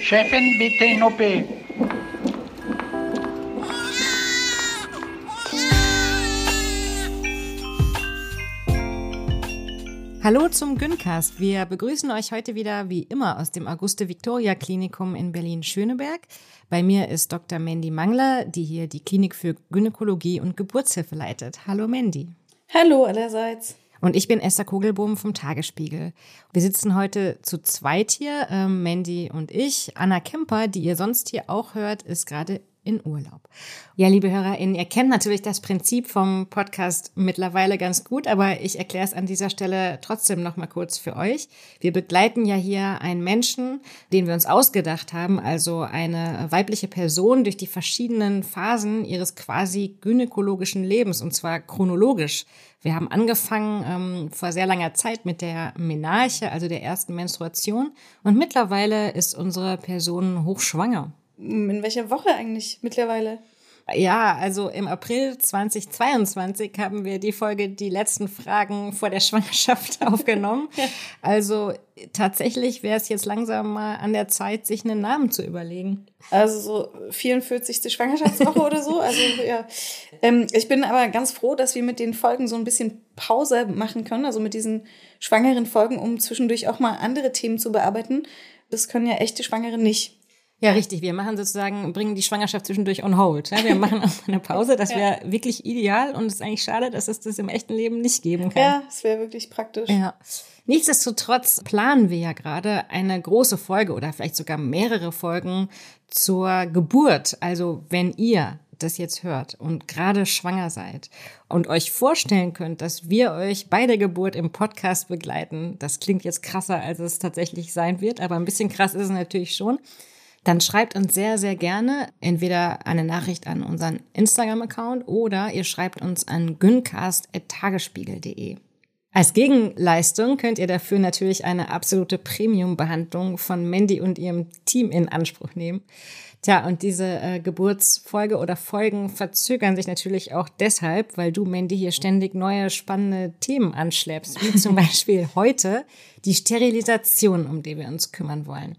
Chefin, bitte in OP. Hallo zum Güncast. Wir begrüßen euch heute wieder wie immer aus dem Auguste Victoria Klinikum in Berlin-Schöneberg. Bei mir ist Dr. Mandy Mangler, die hier die Klinik für Gynäkologie und Geburtshilfe leitet. Hallo Mandy. Hallo allerseits. Und ich bin Esther Kugelbohm vom Tagesspiegel. Wir sitzen heute zu zweit hier, ähm, Mandy und ich. Anna Kemper, die ihr sonst hier auch hört, ist gerade in Urlaub. Ja, liebe HörerInnen, ihr kennt natürlich das Prinzip vom Podcast mittlerweile ganz gut, aber ich erkläre es an dieser Stelle trotzdem noch mal kurz für euch. Wir begleiten ja hier einen Menschen, den wir uns ausgedacht haben, also eine weibliche Person durch die verschiedenen Phasen ihres quasi gynäkologischen Lebens und zwar chronologisch. Wir haben angefangen ähm, vor sehr langer Zeit mit der Menarche, also der ersten Menstruation und mittlerweile ist unsere Person hochschwanger. In welcher Woche eigentlich mittlerweile? Ja, also im April 2022 haben wir die Folge Die letzten Fragen vor der Schwangerschaft aufgenommen. Also tatsächlich wäre es jetzt langsam mal an der Zeit, sich einen Namen zu überlegen. Also so 44. Schwangerschaftswoche oder so. Also ja. Ähm, ich bin aber ganz froh, dass wir mit den Folgen so ein bisschen Pause machen können, also mit diesen schwangeren Folgen, um zwischendurch auch mal andere Themen zu bearbeiten. Das können ja echte Schwangere nicht. Ja, richtig. Wir machen sozusagen, bringen die Schwangerschaft zwischendurch on hold. Ja, wir machen auch eine Pause. Das wäre ja. wirklich ideal und es ist eigentlich schade, dass es das im echten Leben nicht geben kann. Ja, es wäre wirklich praktisch. Ja. Nichtsdestotrotz planen wir ja gerade eine große Folge oder vielleicht sogar mehrere Folgen zur Geburt. Also wenn ihr das jetzt hört und gerade schwanger seid und euch vorstellen könnt, dass wir euch bei der Geburt im Podcast begleiten, das klingt jetzt krasser, als es tatsächlich sein wird, aber ein bisschen krass ist es natürlich schon dann schreibt uns sehr, sehr gerne entweder eine Nachricht an unseren Instagram-Account oder ihr schreibt uns an gyncast.tagesspiegel.de. Als Gegenleistung könnt ihr dafür natürlich eine absolute Premium-Behandlung von Mandy und ihrem Team in Anspruch nehmen. Tja, und diese äh, Geburtsfolge oder Folgen verzögern sich natürlich auch deshalb, weil du, Mandy, hier ständig neue spannende Themen anschleppst, wie zum Beispiel heute die Sterilisation, um die wir uns kümmern wollen.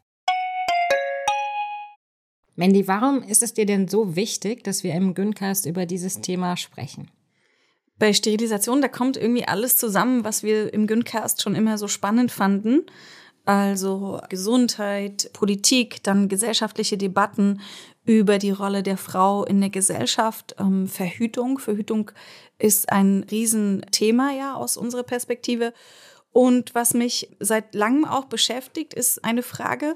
Mandy, warum ist es dir denn so wichtig, dass wir im Güncast über dieses Thema sprechen? Bei Sterilisation, da kommt irgendwie alles zusammen, was wir im Güncast schon immer so spannend fanden. Also Gesundheit, Politik, dann gesellschaftliche Debatten über die Rolle der Frau in der Gesellschaft, ähm, Verhütung. Verhütung ist ein Riesenthema ja aus unserer Perspektive. Und was mich seit langem auch beschäftigt, ist eine Frage,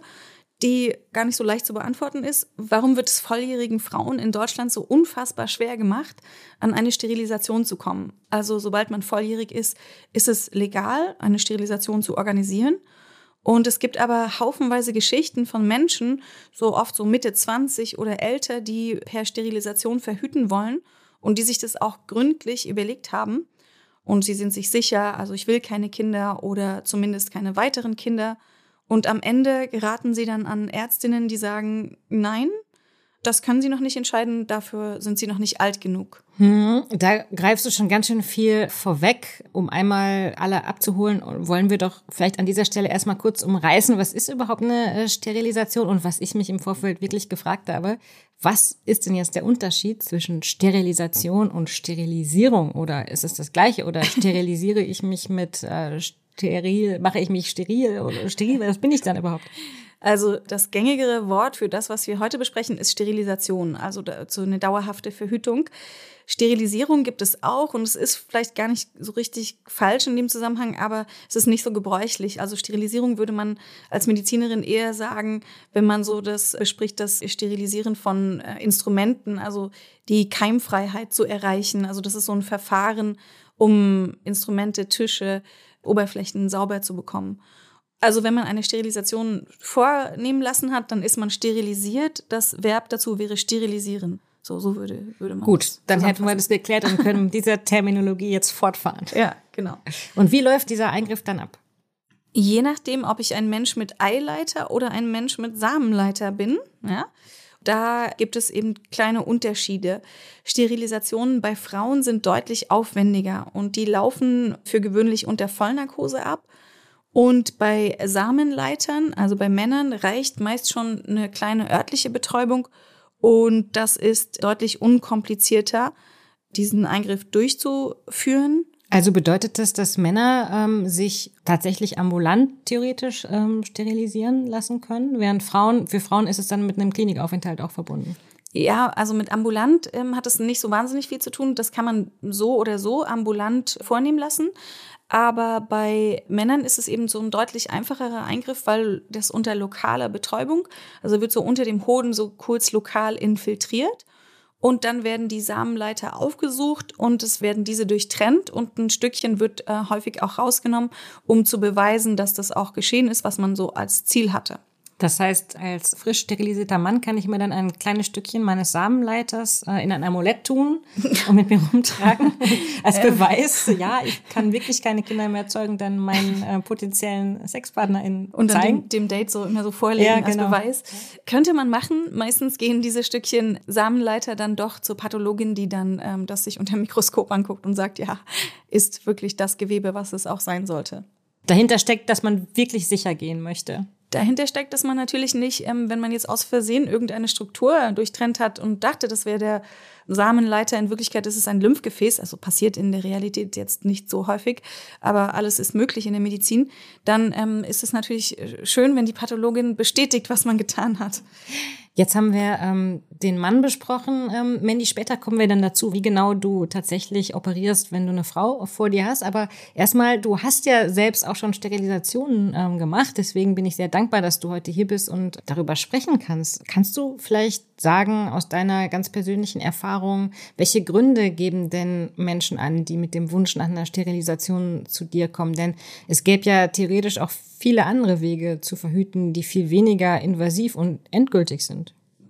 die gar nicht so leicht zu beantworten ist. Warum wird es volljährigen Frauen in Deutschland so unfassbar schwer gemacht, an eine Sterilisation zu kommen? Also sobald man volljährig ist, ist es legal, eine Sterilisation zu organisieren. Und es gibt aber haufenweise Geschichten von Menschen, so oft so Mitte 20 oder älter, die per Sterilisation verhüten wollen und die sich das auch gründlich überlegt haben. Und sie sind sich sicher, also ich will keine Kinder oder zumindest keine weiteren Kinder und am Ende geraten sie dann an Ärztinnen, die sagen, nein, das können sie noch nicht entscheiden, dafür sind sie noch nicht alt genug. Hm, da greifst du schon ganz schön viel vorweg. Um einmal alle abzuholen, wollen wir doch vielleicht an dieser Stelle erstmal kurz umreißen, was ist überhaupt eine äh, Sterilisation und was ich mich im Vorfeld wirklich gefragt habe, was ist denn jetzt der Unterschied zwischen Sterilisation und Sterilisierung? Oder ist es das gleiche? Oder sterilisiere ich mich mit äh, steril, mache ich mich steril oder steril, was bin ich dann überhaupt? Also das gängigere Wort für das, was wir heute besprechen, ist Sterilisation, also so eine dauerhafte Verhütung. Sterilisierung gibt es auch und es ist vielleicht gar nicht so richtig falsch in dem Zusammenhang, aber es ist nicht so gebräuchlich. Also Sterilisierung würde man als Medizinerin eher sagen, wenn man so das bespricht, das Sterilisieren von äh, Instrumenten, also die Keimfreiheit zu erreichen. Also das ist so ein Verfahren, um Instrumente, Tische, Oberflächen sauber zu bekommen. Also wenn man eine Sterilisation vornehmen lassen hat, dann ist man sterilisiert. Das Verb dazu wäre sterilisieren. So, so würde, würde man. Gut, dann hätten wir das geklärt und können mit dieser Terminologie jetzt fortfahren. Ja, genau. Und wie läuft dieser Eingriff dann ab? Je nachdem, ob ich ein Mensch mit Eileiter oder ein Mensch mit Samenleiter bin, ja, da gibt es eben kleine Unterschiede. Sterilisationen bei Frauen sind deutlich aufwendiger und die laufen für gewöhnlich unter Vollnarkose ab. Und bei Samenleitern, also bei Männern, reicht meist schon eine kleine örtliche Betäubung und das ist deutlich unkomplizierter, diesen Eingriff durchzuführen. Also bedeutet das, dass Männer ähm, sich tatsächlich ambulant theoretisch ähm, sterilisieren lassen können, während Frauen, für Frauen ist es dann mit einem Klinikaufenthalt auch verbunden? Ja, also mit ambulant ähm, hat es nicht so wahnsinnig viel zu tun. Das kann man so oder so ambulant vornehmen lassen. Aber bei Männern ist es eben so ein deutlich einfacherer Eingriff, weil das unter lokaler Betäubung, also wird so unter dem Hoden so kurz lokal infiltriert. Und dann werden die Samenleiter aufgesucht und es werden diese durchtrennt und ein Stückchen wird äh, häufig auch rausgenommen, um zu beweisen, dass das auch geschehen ist, was man so als Ziel hatte. Das heißt, als frisch sterilisierter Mann kann ich mir dann ein kleines Stückchen meines Samenleiters äh, in ein Amulett tun und mit mir rumtragen. als Beweis, ja, ich kann wirklich keine Kinder mehr zeugen, dann meinen äh, potenziellen SexpartnerInnen Und dann zeigen. dem, dem Date so immer so vorlegen Ja, als genau. Beweis. Könnte man machen. Meistens gehen diese Stückchen Samenleiter dann doch zur Pathologin, die dann ähm, das sich unter dem Mikroskop anguckt und sagt, ja, ist wirklich das Gewebe, was es auch sein sollte. Dahinter steckt, dass man wirklich sicher gehen möchte. Dahinter steckt, dass man natürlich nicht, ähm, wenn man jetzt aus Versehen irgendeine Struktur durchtrennt hat und dachte, das wäre der Samenleiter, in Wirklichkeit ist es ein Lymphgefäß, also passiert in der Realität jetzt nicht so häufig, aber alles ist möglich in der Medizin, dann ähm, ist es natürlich äh, schön, wenn die Pathologin bestätigt, was man getan hat. Jetzt haben wir ähm, den Mann besprochen. Ähm, Mandy, später kommen wir dann dazu, wie genau du tatsächlich operierst, wenn du eine Frau vor dir hast. Aber erstmal, du hast ja selbst auch schon Sterilisationen ähm, gemacht. Deswegen bin ich sehr dankbar, dass du heute hier bist und darüber sprechen kannst. Kannst du vielleicht sagen aus deiner ganz persönlichen Erfahrung, welche Gründe geben denn Menschen an, die mit dem Wunsch nach einer Sterilisation zu dir kommen? Denn es gäbe ja theoretisch auch viele andere Wege zu verhüten, die viel weniger invasiv und endgültig sind.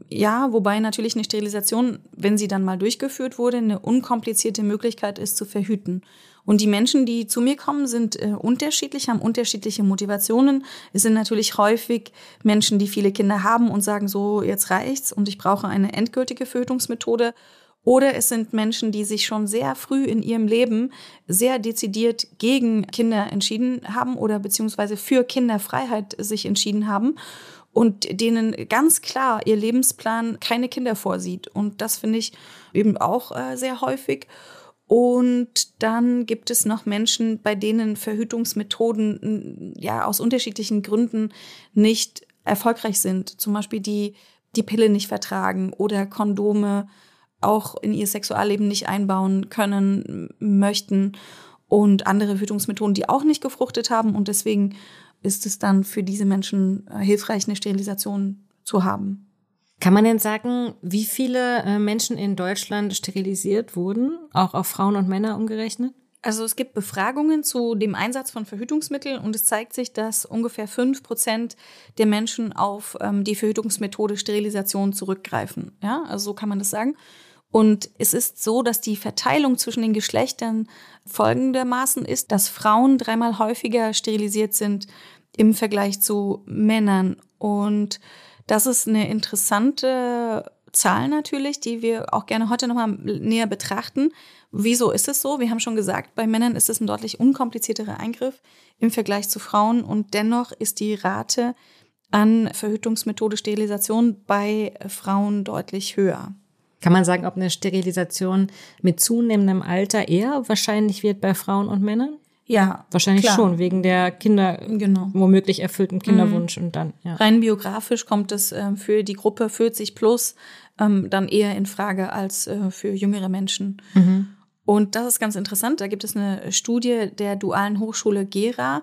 Ja, wobei natürlich eine Sterilisation, wenn sie dann mal durchgeführt wurde, eine unkomplizierte Möglichkeit ist zu verhüten. Und die Menschen, die zu mir kommen, sind äh, unterschiedlich, haben unterschiedliche Motivationen. Es sind natürlich häufig Menschen, die viele Kinder haben und sagen so, jetzt reicht's und ich brauche eine endgültige Verhütungsmethode. Oder es sind Menschen, die sich schon sehr früh in ihrem Leben sehr dezidiert gegen Kinder entschieden haben oder beziehungsweise für Kinderfreiheit sich entschieden haben und denen ganz klar ihr Lebensplan keine Kinder vorsieht. Und das finde ich eben auch äh, sehr häufig. Und dann gibt es noch Menschen, bei denen Verhütungsmethoden ja aus unterschiedlichen Gründen nicht erfolgreich sind. Zum Beispiel die die Pille nicht vertragen oder Kondome auch in ihr Sexualleben nicht einbauen können möchten und andere Verhütungsmethoden, die auch nicht gefruchtet haben. Und deswegen ist es dann für diese Menschen äh, hilfreich, eine Sterilisation zu haben. Kann man denn sagen, wie viele äh, Menschen in Deutschland sterilisiert wurden, auch auf Frauen und Männer umgerechnet? Also es gibt Befragungen zu dem Einsatz von Verhütungsmitteln und es zeigt sich, dass ungefähr fünf Prozent der Menschen auf ähm, die Verhütungsmethode Sterilisation zurückgreifen. Ja, also so kann man das sagen. Und es ist so, dass die Verteilung zwischen den Geschlechtern folgendermaßen ist, dass Frauen dreimal häufiger sterilisiert sind im Vergleich zu Männern. Und das ist eine interessante Zahl natürlich, die wir auch gerne heute nochmal näher betrachten. Wieso ist es so? Wir haben schon gesagt, bei Männern ist es ein deutlich unkomplizierterer Eingriff im Vergleich zu Frauen und dennoch ist die Rate an Verhütungsmethode Sterilisation bei Frauen deutlich höher. Kann man sagen, ob eine Sterilisation mit zunehmendem Alter eher wahrscheinlich wird bei Frauen und Männern? Ja, Wahrscheinlich klar. schon, wegen der Kinder, Genau. womöglich erfüllten Kinderwunsch und dann, ja. Rein biografisch kommt es ähm, für die Gruppe 40 plus ähm, dann eher in Frage als äh, für jüngere Menschen. Und das ist ganz interessant. Da gibt es eine Studie der Dualen Hochschule Gera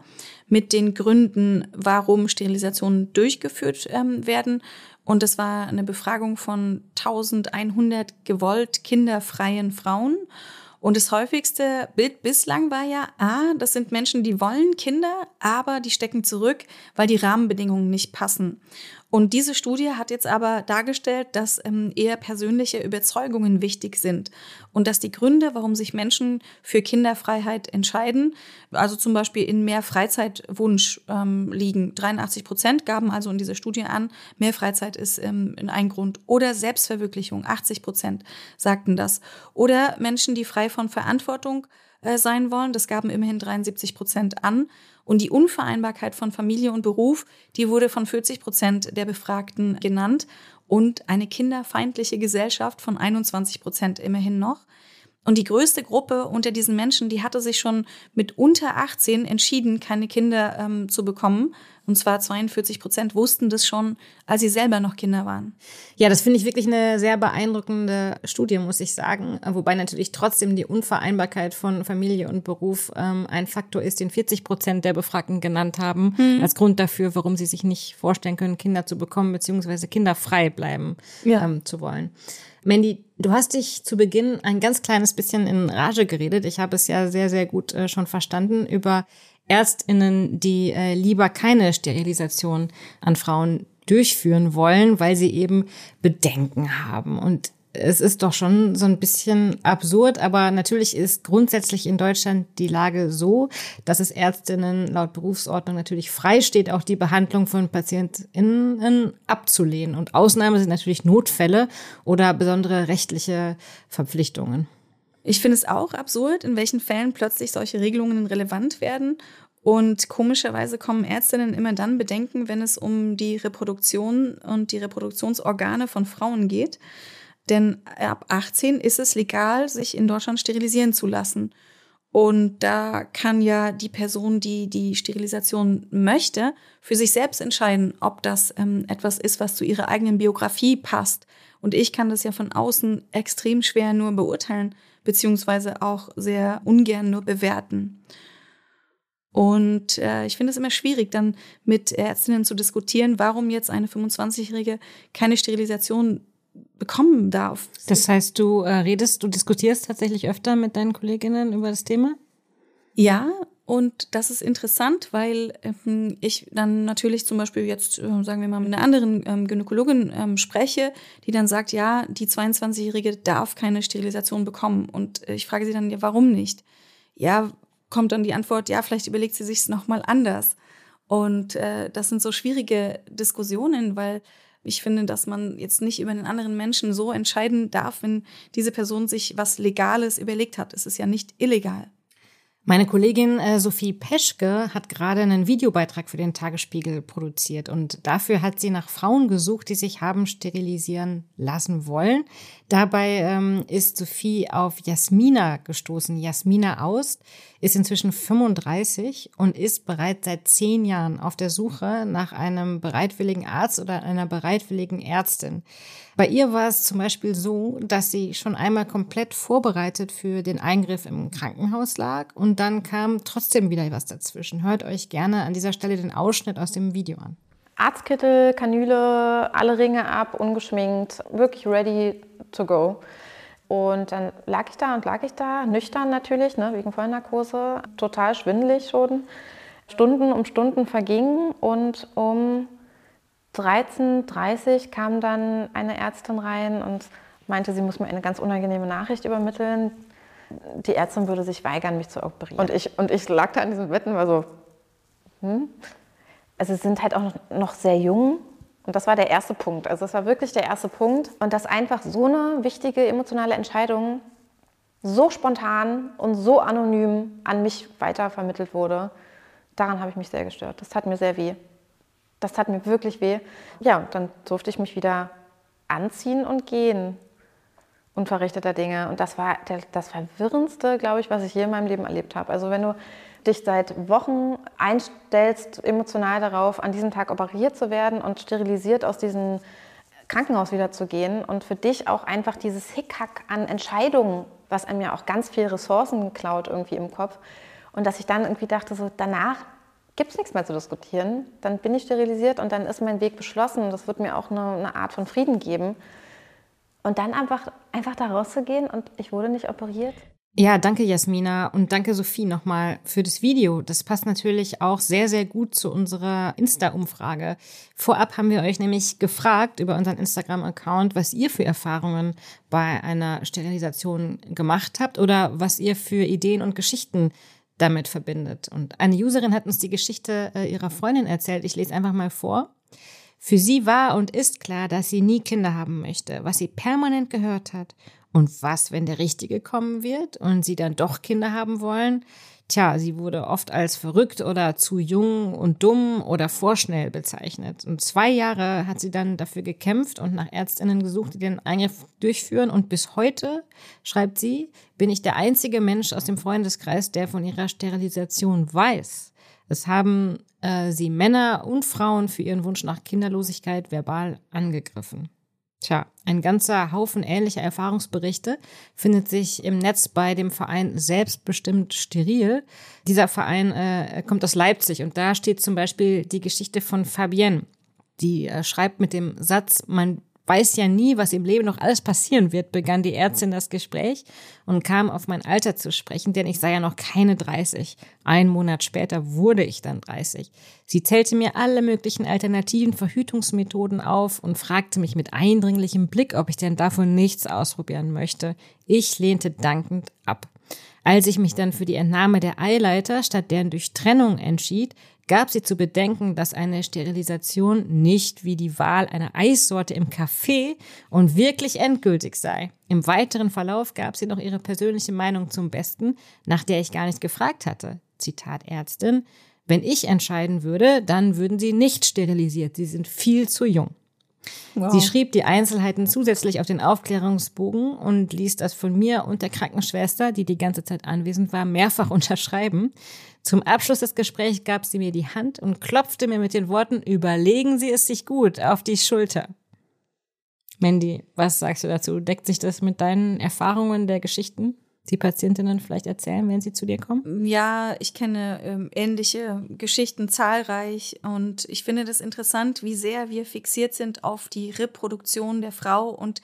mit den Gründen, warum Sterilisationen durchgeführt ähm, werden. Und das war eine Befragung von 1100 gewollt kinderfreien Frauen. Und das häufigste Bild bislang war ja, ah, das sind Menschen, die wollen Kinder, aber die stecken zurück, weil die Rahmenbedingungen nicht passen. Und diese Studie hat jetzt aber dargestellt, dass ähm, eher persönliche Überzeugungen wichtig sind und dass die Gründe, warum sich Menschen für Kinderfreiheit entscheiden, also zum Beispiel in mehr Freizeitwunsch ähm, liegen. 83 Prozent gaben also in dieser Studie an, mehr Freizeit ist ähm, in ein Grund. Oder Selbstverwirklichung, 80 Prozent sagten das. Oder Menschen, die frei von Verantwortung sein wollen, das gaben immerhin 73 Prozent an. Und die Unvereinbarkeit von Familie und Beruf, die wurde von 40 Prozent der Befragten genannt. Und eine kinderfeindliche Gesellschaft von 21 Prozent immerhin noch. Und die größte Gruppe unter diesen Menschen, die hatte sich schon mit unter 18 entschieden, keine Kinder ähm, zu bekommen. Und zwar 42 Prozent wussten das schon, als sie selber noch Kinder waren. Ja, das finde ich wirklich eine sehr beeindruckende Studie, muss ich sagen. Wobei natürlich trotzdem die Unvereinbarkeit von Familie und Beruf ähm, ein Faktor ist, den 40 Prozent der Befragten genannt haben, als Grund dafür, warum sie sich nicht vorstellen können, Kinder zu bekommen, beziehungsweise kinderfrei bleiben Ja. ähm, zu wollen. Mandy, du hast dich zu Beginn ein ganz kleines bisschen in Rage geredet. Ich habe es ja sehr, sehr gut äh, schon verstanden über Ärztinnen, die äh, lieber keine Sterilisation an Frauen durchführen wollen, weil sie eben Bedenken haben. Und es ist doch schon so ein bisschen absurd, aber natürlich ist grundsätzlich in Deutschland die Lage so, dass es Ärztinnen laut Berufsordnung natürlich frei steht, auch die Behandlung von PatientInnen abzulehnen. Und Ausnahmen sind natürlich Notfälle oder besondere rechtliche Verpflichtungen. Ich finde es auch absurd, in welchen Fällen plötzlich solche Regelungen relevant werden. Und komischerweise kommen Ärztinnen immer dann Bedenken, wenn es um die Reproduktion und die Reproduktionsorgane von Frauen geht. Denn ab 18 ist es legal, sich in Deutschland sterilisieren zu lassen. Und da kann ja die Person, die die Sterilisation möchte, für sich selbst entscheiden, ob das ähm, etwas ist, was zu ihrer eigenen Biografie passt. Und ich kann das ja von außen extrem schwer nur beurteilen, beziehungsweise auch sehr ungern nur bewerten. Und äh, ich finde es immer schwierig, dann mit Ärztinnen zu diskutieren, warum jetzt eine 25-Jährige keine Sterilisation bekommen darf. Das heißt, du äh, redest, du diskutierst tatsächlich öfter mit deinen Kolleginnen über das Thema? Ja, und das ist interessant, weil ähm, ich dann natürlich zum Beispiel jetzt, äh, sagen wir mal, mit einer anderen ähm, Gynäkologin ähm, spreche, die dann sagt, ja, die 22-Jährige darf keine Sterilisation bekommen. Und äh, ich frage sie dann, ja, warum nicht? Ja, kommt dann die Antwort, ja, vielleicht überlegt sie sich nochmal anders. Und äh, das sind so schwierige Diskussionen, weil ich finde, dass man jetzt nicht über einen anderen Menschen so entscheiden darf, wenn diese Person sich was Legales überlegt hat. Es ist ja nicht illegal. Meine Kollegin äh, Sophie Peschke hat gerade einen Videobeitrag für den Tagesspiegel produziert und dafür hat sie nach Frauen gesucht, die sich haben sterilisieren lassen wollen. Dabei ähm, ist Sophie auf Jasmina gestoßen. Jasmina Aust ist inzwischen 35 und ist bereits seit zehn Jahren auf der Suche nach einem bereitwilligen Arzt oder einer bereitwilligen Ärztin. Bei ihr war es zum Beispiel so, dass sie schon einmal komplett vorbereitet für den Eingriff im Krankenhaus lag und dann kam trotzdem wieder was dazwischen. Hört euch gerne an dieser Stelle den Ausschnitt aus dem Video an. Arztkittel, Kanüle, alle Ringe ab, ungeschminkt, wirklich ready to go. Und dann lag ich da und lag ich da, nüchtern natürlich, ne, wegen Vollnarkose, total schwindelig schon. Stunden um Stunden vergingen und um 13.30 Uhr kam dann eine Ärztin rein und meinte, sie muss mir eine ganz unangenehme Nachricht übermitteln. Die Ärztin würde sich weigern, mich zu operieren. Und ich, und ich lag da an diesem Bett und war so, hm? Also sie sind halt auch noch sehr jung. Und das war der erste Punkt. Also das war wirklich der erste Punkt. Und dass einfach so eine wichtige emotionale Entscheidung so spontan und so anonym an mich weitervermittelt wurde, daran habe ich mich sehr gestört. Das tat mir sehr weh. Das tat mir wirklich weh. Ja, und dann durfte ich mich wieder anziehen und gehen. unverrichteter Dinge. Und das war der, das Verwirrendste, glaube ich, was ich je in meinem Leben erlebt habe. Also wenn du dich seit Wochen einstellst, emotional darauf, an diesem Tag operiert zu werden und sterilisiert aus diesem Krankenhaus wieder zu gehen und für dich auch einfach dieses Hickhack an Entscheidungen, was einem ja auch ganz viel Ressourcen klaut irgendwie im Kopf. Und dass ich dann irgendwie dachte, so danach gibt es nichts mehr zu diskutieren. Dann bin ich sterilisiert und dann ist mein Weg beschlossen. Das wird mir auch eine, eine Art von Frieden geben. Und dann einfach, einfach da rauszugehen und ich wurde nicht operiert. Ja, danke Jasmina und danke Sophie nochmal für das Video. Das passt natürlich auch sehr, sehr gut zu unserer Insta-Umfrage. Vorab haben wir euch nämlich gefragt über unseren Instagram-Account, was ihr für Erfahrungen bei einer Sterilisation gemacht habt oder was ihr für Ideen und Geschichten damit verbindet. Und eine Userin hat uns die Geschichte äh, ihrer Freundin erzählt. Ich lese einfach mal vor. Für sie war und ist klar, dass sie nie Kinder haben möchte, was sie permanent gehört hat. Und was, wenn der Richtige kommen wird und sie dann doch Kinder haben wollen? Tja, sie wurde oft als verrückt oder zu jung und dumm oder vorschnell bezeichnet. Und zwei Jahre hat sie dann dafür gekämpft und nach Ärztinnen gesucht, die den Eingriff durchführen. Und bis heute, schreibt sie, bin ich der einzige Mensch aus dem Freundeskreis, der von ihrer Sterilisation weiß. Es haben äh, sie Männer und Frauen für ihren Wunsch nach Kinderlosigkeit verbal angegriffen. Tja, ein ganzer Haufen ähnlicher Erfahrungsberichte findet sich im Netz bei dem Verein Selbstbestimmt Steril. Dieser Verein äh, kommt aus Leipzig und da steht zum Beispiel die Geschichte von Fabienne. Die äh, schreibt mit dem Satz, man weiß ja nie, was im Leben noch alles passieren wird, begann die Ärztin das Gespräch und kam auf mein Alter zu sprechen, denn ich sei ja noch keine 30. Ein Monat später wurde ich dann 30. Sie zählte mir alle möglichen alternativen Verhütungsmethoden auf und fragte mich mit eindringlichem Blick, ob ich denn davon nichts ausprobieren möchte. Ich lehnte dankend ab. Als ich mich dann für die Entnahme der Eileiter statt deren Durchtrennung entschied, gab sie zu bedenken, dass eine Sterilisation nicht wie die Wahl einer Eissorte im Café und wirklich endgültig sei. Im weiteren Verlauf gab sie noch ihre persönliche Meinung zum Besten, nach der ich gar nicht gefragt hatte. Zitat Ärztin. Wenn ich entscheiden würde, dann würden sie nicht sterilisiert. Sie sind viel zu jung. Wow. Sie schrieb die Einzelheiten zusätzlich auf den Aufklärungsbogen und ließ das von mir und der Krankenschwester, die die ganze Zeit anwesend war, mehrfach unterschreiben. Zum Abschluss des Gesprächs gab sie mir die Hand und klopfte mir mit den Worten, überlegen Sie es sich gut, auf die Schulter. Mandy, was sagst du dazu? Deckt sich das mit deinen Erfahrungen der Geschichten? die Patientinnen vielleicht erzählen, wenn sie zu dir kommen? Ja, ich kenne ähm, ähnliche Geschichten zahlreich und ich finde das interessant, wie sehr wir fixiert sind auf die Reproduktion der Frau und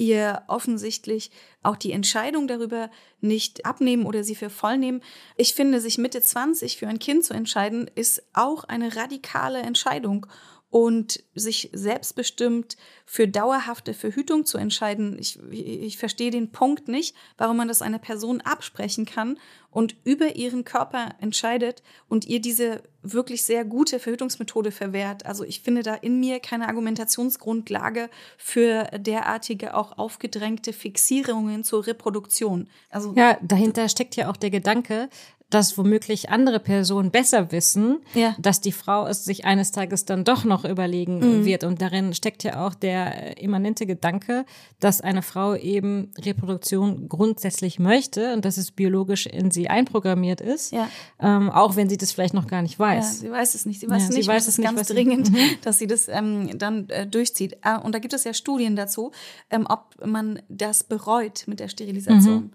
ihr offensichtlich auch die Entscheidung darüber nicht abnehmen oder sie für voll nehmen. Ich finde, sich Mitte 20 für ein Kind zu entscheiden, ist auch eine radikale Entscheidung und sich selbstbestimmt für dauerhafte Verhütung zu entscheiden. Ich, ich verstehe den Punkt nicht, warum man das einer Person absprechen kann und über ihren Körper entscheidet und ihr diese wirklich sehr gute Verhütungsmethode verwehrt. Also ich finde da in mir keine Argumentationsgrundlage für derartige auch aufgedrängte Fixierungen zur Reproduktion. Also ja, dahinter steckt ja auch der Gedanke, dass womöglich andere Personen besser wissen, ja. dass die Frau es sich eines Tages dann doch noch überlegen mhm. wird. Und darin steckt ja auch der immanente Gedanke, dass eine Frau eben Reproduktion grundsätzlich möchte und dass es biologisch in sie einprogrammiert ist, ja. ähm, auch wenn sie das vielleicht noch gar nicht weiß. Ja, sie weiß es nicht. Sie weiß, ja, nicht, sie weiß es nicht, ganz dringend, mhm. dass sie das ähm, dann äh, durchzieht. Äh, und da gibt es ja Studien dazu, ähm, ob man das bereut mit der Sterilisation. Mhm.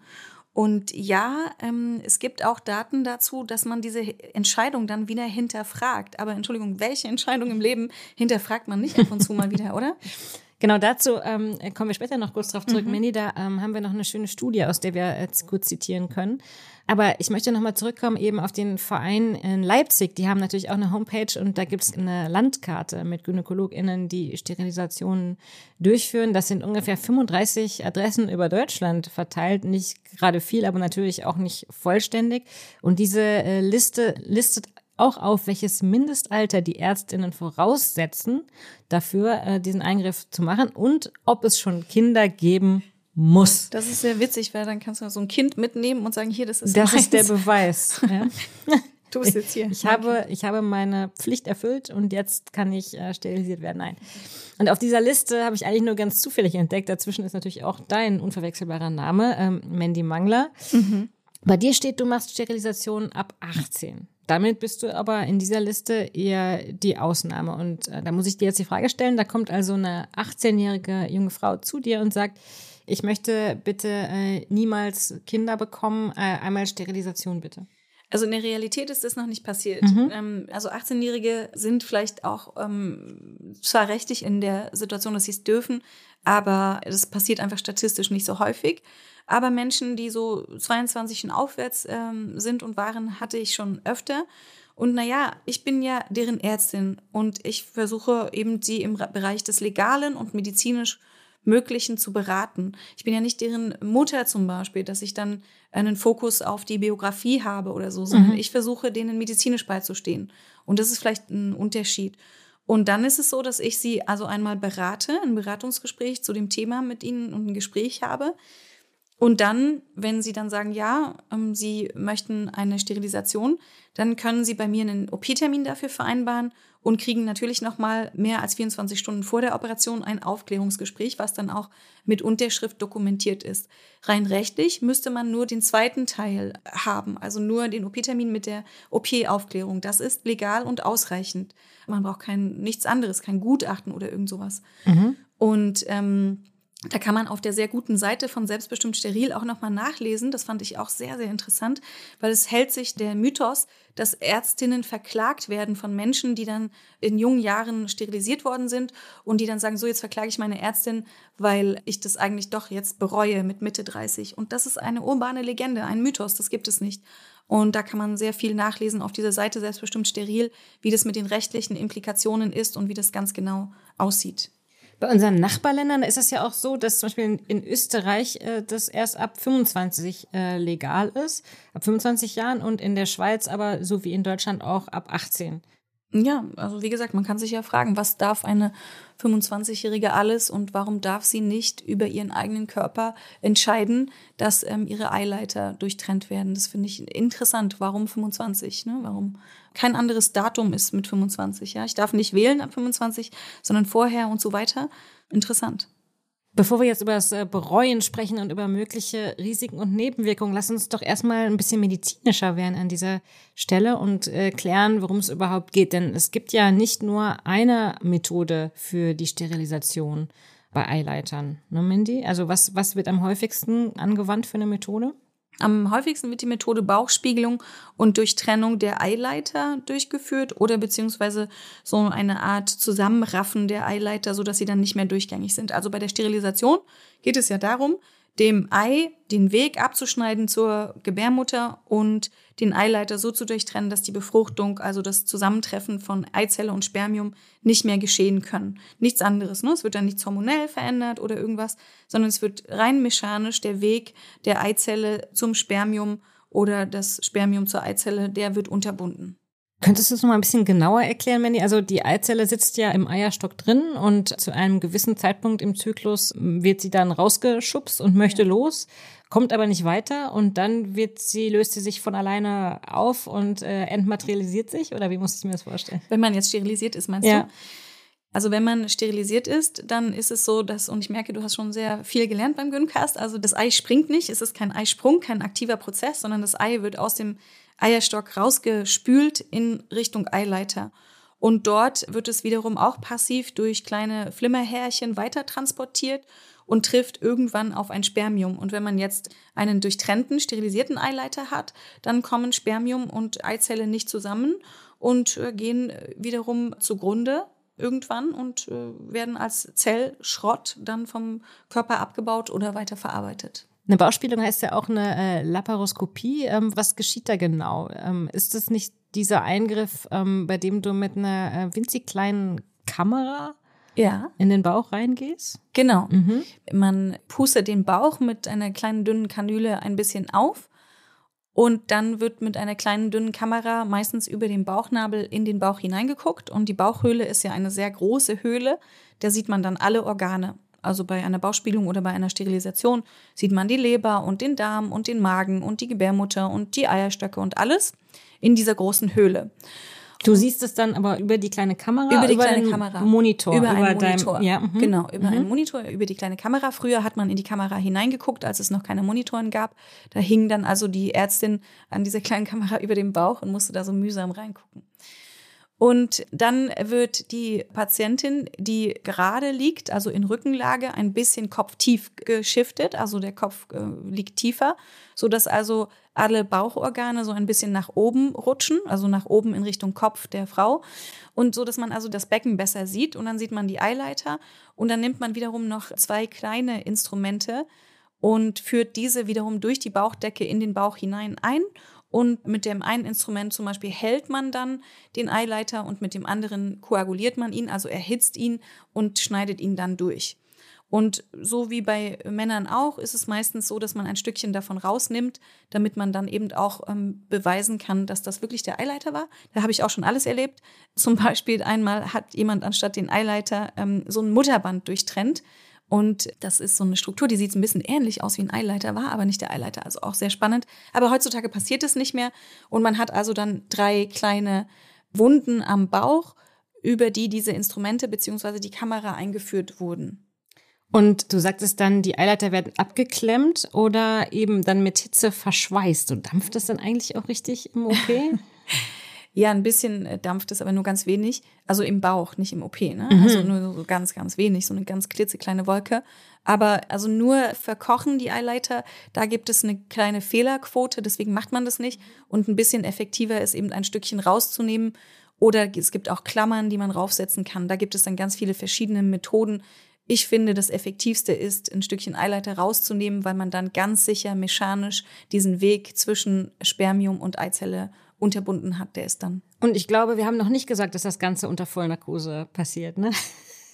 Und ja, ähm, es gibt auch Daten dazu, dass man diese Entscheidung dann wieder hinterfragt. Aber Entschuldigung, welche Entscheidung im Leben hinterfragt man nicht ab und zu mal wieder, oder? Genau dazu ähm, kommen wir später noch kurz drauf zurück, mhm. Minnie. Da ähm, haben wir noch eine schöne Studie, aus der wir jetzt kurz zitieren können. Aber ich möchte nochmal zurückkommen eben auf den Verein in Leipzig. Die haben natürlich auch eine Homepage und da gibt es eine Landkarte mit GynäkologInnen, die Sterilisationen durchführen. Das sind ungefähr 35 Adressen über Deutschland verteilt. Nicht gerade viel, aber natürlich auch nicht vollständig. Und diese äh, Liste listet auch auf, welches Mindestalter die Ärztinnen voraussetzen, dafür äh, diesen Eingriff zu machen und ob es schon Kinder geben muss. Das ist sehr witzig, weil dann kannst du so ein Kind mitnehmen und sagen, hier, das ist Das meins. ist der Beweis. Ja. Du bist jetzt hier. Ich habe, ich habe meine Pflicht erfüllt und jetzt kann ich äh, sterilisiert werden. Nein. Und auf dieser Liste habe ich eigentlich nur ganz zufällig entdeckt. Dazwischen ist natürlich auch dein unverwechselbarer Name, ähm, Mandy Mangler. Mhm. Bei dir steht, du machst Sterilisation ab 18. Damit bist du aber in dieser Liste eher die Ausnahme. Und äh, da muss ich dir jetzt die Frage stellen, da kommt also eine 18-jährige junge Frau zu dir und sagt, ich möchte bitte äh, niemals Kinder bekommen, äh, einmal Sterilisation bitte. Also in der Realität ist das noch nicht passiert. Mhm. Ähm, also 18-Jährige sind vielleicht auch ähm, zwar rechtlich in der Situation, dass sie es dürfen, aber das passiert einfach statistisch nicht so häufig. Aber Menschen, die so 22 und aufwärts ähm, sind und waren, hatte ich schon öfter. Und naja, ich bin ja deren Ärztin und ich versuche eben sie im Bereich des Legalen und medizinisch Möglichen zu beraten. Ich bin ja nicht deren Mutter zum Beispiel, dass ich dann einen Fokus auf die Biografie habe oder so, sondern mhm. ich versuche denen medizinisch beizustehen. Und das ist vielleicht ein Unterschied. Und dann ist es so, dass ich sie also einmal berate, ein Beratungsgespräch zu dem Thema mit ihnen und ein Gespräch habe. Und dann, wenn Sie dann sagen, ja, ähm, Sie möchten eine Sterilisation, dann können Sie bei mir einen OP-Termin dafür vereinbaren und kriegen natürlich nochmal mehr als 24 Stunden vor der Operation ein Aufklärungsgespräch, was dann auch mit Unterschrift dokumentiert ist. Rein rechtlich müsste man nur den zweiten Teil haben, also nur den OP-Termin mit der OP-Aufklärung. Das ist legal und ausreichend. Man braucht kein nichts anderes, kein Gutachten oder irgend sowas. Mhm. Und ähm, da kann man auf der sehr guten Seite von Selbstbestimmt Steril auch nochmal nachlesen. Das fand ich auch sehr, sehr interessant, weil es hält sich der Mythos, dass Ärztinnen verklagt werden von Menschen, die dann in jungen Jahren sterilisiert worden sind und die dann sagen, so jetzt verklage ich meine Ärztin, weil ich das eigentlich doch jetzt bereue mit Mitte 30. Und das ist eine urbane Legende, ein Mythos, das gibt es nicht. Und da kann man sehr viel nachlesen auf dieser Seite Selbstbestimmt Steril, wie das mit den rechtlichen Implikationen ist und wie das ganz genau aussieht. Bei unseren Nachbarländern ist es ja auch so, dass zum Beispiel in, Österreich äh, das erst ab 25 äh, legal ist, ab 25 Jahren und in der Schweiz aber so wie in Deutschland auch ab 18. Ja, also wie gesagt, man kann sich ja fragen, was darf eine 25-Jährige alles und warum darf sie nicht über ihren eigenen Körper entscheiden, dass ähm, ihre Eileiter durchtrennt werden. Das finde ich interessant. Warum 25? Ne? Warum kein anderes Datum ist mit 25? Ja, ich darf nicht wählen ab 25, sondern vorher und so weiter. Interessant. Bevor wir jetzt über das äh, Bereuen sprechen und über mögliche Risiken und Nebenwirkungen, lass uns doch erstmal ein bisschen medizinischer werden an dieser Stelle und äh, klären, worum es überhaupt geht. Denn es gibt ja nicht nur eine Methode für die Sterilisation bei Eileitern, ne, Mindy? Also was, was wird am häufigsten angewandt für eine Methode? Am häufigsten wird die Methode Bauchspiegelung und Durchtrennung der Eileiter durchgeführt oder beziehungsweise so eine Art Zusammenraffen der Eileiter, so dass sie dann nicht mehr durchgängig sind. Also bei der Sterilisation geht es ja darum, dem Ei den Weg abzuschneiden zur Gebärmutter und den Eileiter so zu durchtrennen, dass die Befruchtung, also das Zusammentreffen von Eizelle und Spermium nicht mehr geschehen können. Nichts anderes. Ne? Es wird dann nichts hormonell verändert oder irgendwas, sondern es wird rein mechanisch der Weg der Eizelle zum Spermium oder das Spermium zur Eizelle, der wird unterbunden. Könntest du es noch mal ein bisschen genauer erklären, Mandy? Also die Eizelle sitzt ja im Eierstock drin und zu einem gewissen Zeitpunkt im Zyklus wird sie dann rausgeschubst und möchte los, kommt aber nicht weiter und dann wird sie, löst sie sich von alleine auf und äh, entmaterialisiert sich? Oder wie muss ich mir das vorstellen? Wenn man jetzt sterilisiert ist, meinst ja. du? Also wenn man sterilisiert ist, dann ist es so, dass, und ich merke, du hast schon sehr viel gelernt beim Gyncast, also das Ei springt nicht, es ist kein Eisprung, kein aktiver Prozess, sondern das Ei wird aus dem Eierstock rausgespült in Richtung Eileiter. Und dort wird es wiederum auch passiv durch kleine Flimmerhärchen weiter transportiert und trifft irgendwann auf ein Spermium. Und wenn man jetzt einen durchtrennten, sterilisierten Eileiter hat, dann kommen Spermium und Eizelle nicht zusammen und äh, gehen wiederum zugrunde irgendwann und äh, werden als Zellschrott dann vom Körper abgebaut oder weiter verarbeitet. Eine Bauspielung heißt ja auch eine äh, Laparoskopie. Ähm, was geschieht da genau? Ähm, ist es nicht dieser Eingriff, ähm, bei dem du mit einer äh, winzig kleinen Kamera ja. in den Bauch reingehst? Genau. Mhm. Man pustet den Bauch mit einer kleinen dünnen Kanüle ein bisschen auf und dann wird mit einer kleinen dünnen Kamera meistens über den Bauchnabel in den Bauch hineingeguckt und die Bauchhöhle ist ja eine sehr große Höhle. Da sieht man dann alle Organe. Also bei einer Bauchspiegelung oder bei einer Sterilisation sieht man die Leber und den Darm und den Magen und die Gebärmutter und die Eierstöcke und alles. in dieser großen Höhle. Du siehst es dann aber über die kleine Kamera, über die über kleine den Kamera, Monitor, über, einen dein- Monitor, ja, mhm. genau, über einen Monitor, über die kleine Kamera. Früher hat man in die Kamera hineingeguckt, als es noch keine Monitoren gab. Da hing dann also die Ärztin an dieser kleinen Kamera über dem Bauch und musste da so mühsam reingucken. Und dann wird die Patientin, die gerade liegt, also in Rückenlage, ein bisschen kopftief geschiftet, also der Kopf äh, liegt tiefer, so dass also alle Bauchorgane so ein bisschen nach oben rutschen, also nach oben in Richtung Kopf der Frau. Und so, dass man also das Becken besser sieht. Und dann sieht man die Eileiter. Und dann nimmt man wiederum noch zwei kleine Instrumente und führt diese wiederum durch die Bauchdecke in den Bauch hinein ein und mit dem einen Instrument zum Beispiel hält man dann den Eileiter und mit dem anderen koaguliert man ihn, also erhitzt ihn und schneidet ihn dann durch. Und so wie bei Männern auch, ist es meistens so, dass man ein Stückchen davon rausnimmt, damit man dann eben auch ähm, beweisen kann, dass das wirklich der Eileiter war. Da habe ich auch schon alles erlebt. Zum Beispiel einmal hat jemand anstatt den Eileiter ähm, so ein Mutterband durchtrennt. Und das ist so eine Struktur, die sieht ein bisschen ähnlich aus wie ein Eileiter war, aber nicht der Eileiter. Also auch sehr spannend. Aber heutzutage passiert es nicht mehr. Und man hat also dann drei kleine Wunden am Bauch, über die diese Instrumente beziehungsweise die Kamera eingeführt wurden. Und du sagtest dann, die Eileiter werden abgeklemmt oder eben dann mit Hitze verschweißt. Und dampft das dann eigentlich auch richtig im OP? Ja, ein bisschen äh, dampft es, aber nur ganz wenig. Also im Bauch, nicht im OP, ne? Also nur so ganz, ganz wenig, so eine ganz klitzekleine Wolke. Aber also nur verkochen die Eileiter, da gibt es eine kleine Fehlerquote, deswegen macht man das nicht. Und ein bisschen effektiver ist eben ein Stückchen rauszunehmen. Oder es gibt auch Klammern, die man raufsetzen kann. Da gibt es dann ganz viele verschiedene Methoden. Ich finde, das Effektivste ist, ein Stückchen Eileiter rauszunehmen, weil man dann ganz sicher mechanisch diesen Weg zwischen Spermium und Eizelle unterbunden hat. Der ist dann Und ich glaube, wir haben noch nicht gesagt, dass das Ganze unter Vollnarkose passiert, ne?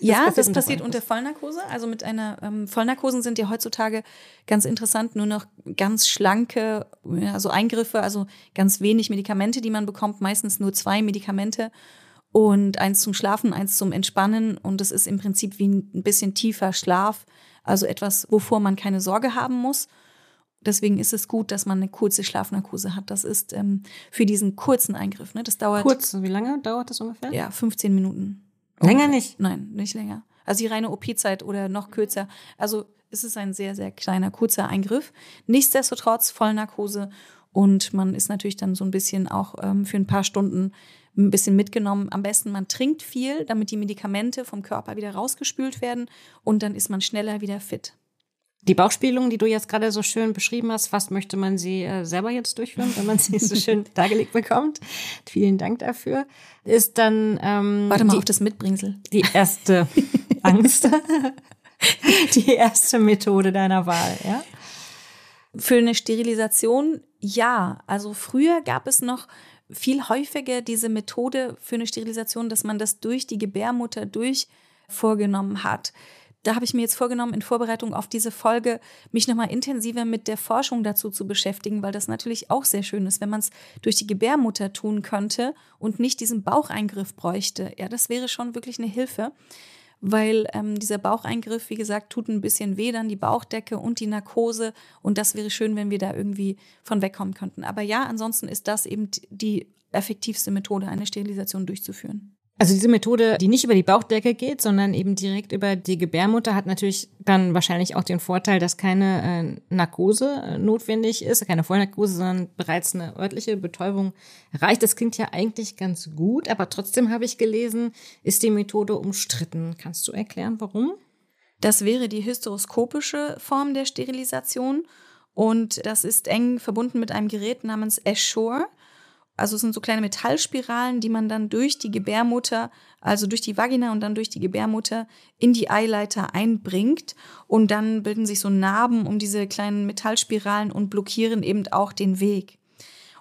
Ja, passiert das unter passiert unter Vollnarkose. Also mit einer ähm, Vollnarkosen sind ja heutzutage ganz interessant nur noch ganz schlanke, also Eingriffe, also ganz wenig Medikamente, die man bekommt, meistens nur zwei Medikamente und eins zum Schlafen, eins zum Entspannen und das ist im Prinzip wie ein bisschen tiefer Schlaf, also etwas, wovor man keine Sorge haben muss. Deswegen ist es gut, dass man eine kurze Schlafnarkose hat. Das ist ähm, für diesen kurzen Eingriff. Ne? Das dauert Kurz, wie lange dauert das ungefähr? ja 15 Minuten. Länger nicht. Nein, nicht länger. Also die reine OP-Zeit oder noch kürzer. Also es ist ein sehr, sehr kleiner, kurzer Eingriff. Nichtsdestotrotz Vollnarkose und man ist natürlich dann so ein bisschen auch ähm, für ein paar Stunden ein bisschen mitgenommen. Am besten man trinkt viel, damit die Medikamente vom Körper wieder rausgespült werden und dann ist man schneller wieder fit. Die Bauchspiegelung, die du jetzt gerade so schön beschrieben hast, fast möchte man sie äh, selber jetzt durchführen, wenn man sie so schön dargelegt bekommt. Vielen Dank dafür. Ist dann ähm, Warte mal die, auf das Mitbringsel. die erste Angst, die erste Methode deiner Wahl, ja? Für eine Sterilisation ja. Also früher gab es noch viel häufiger diese Methode für eine Sterilisation, dass man das durch die Gebärmutter durch vorgenommen hat. Da habe ich mir jetzt vorgenommen, in Vorbereitung auf diese Folge, mich nochmal intensiver mit der Forschung dazu zu beschäftigen, weil das natürlich auch sehr schön ist, wenn man es durch die Gebärmutter tun könnte und nicht diesen Baucheingriff bräuchte. Ja, das wäre schon wirklich eine Hilfe weil ähm, dieser Baucheingriff, wie gesagt, tut ein bisschen weh, dann die Bauchdecke und die Narkose. Und das wäre schön, wenn wir da irgendwie von wegkommen könnten. Aber ja, ansonsten ist das eben die effektivste Methode, eine Sterilisation durchzuführen. Also diese Methode, die nicht über die Bauchdecke geht, sondern eben direkt über die Gebärmutter, hat natürlich dann wahrscheinlich auch den Vorteil, dass keine äh, Narkose äh, notwendig ist, keine Vollnarkose, sondern bereits eine örtliche Betäubung reicht. Das klingt ja eigentlich ganz gut, aber trotzdem habe ich gelesen, ist die Methode umstritten. Kannst du erklären, warum? Das wäre die hysteroskopische Form der Sterilisation. Und das ist eng verbunden mit einem Gerät namens Assure. Also es sind so kleine Metallspiralen, die man dann durch die Gebärmutter, also durch die Vagina und dann durch die Gebärmutter in die Eileiter einbringt. Und dann bilden sich so Narben um diese kleinen Metallspiralen und blockieren eben auch den Weg.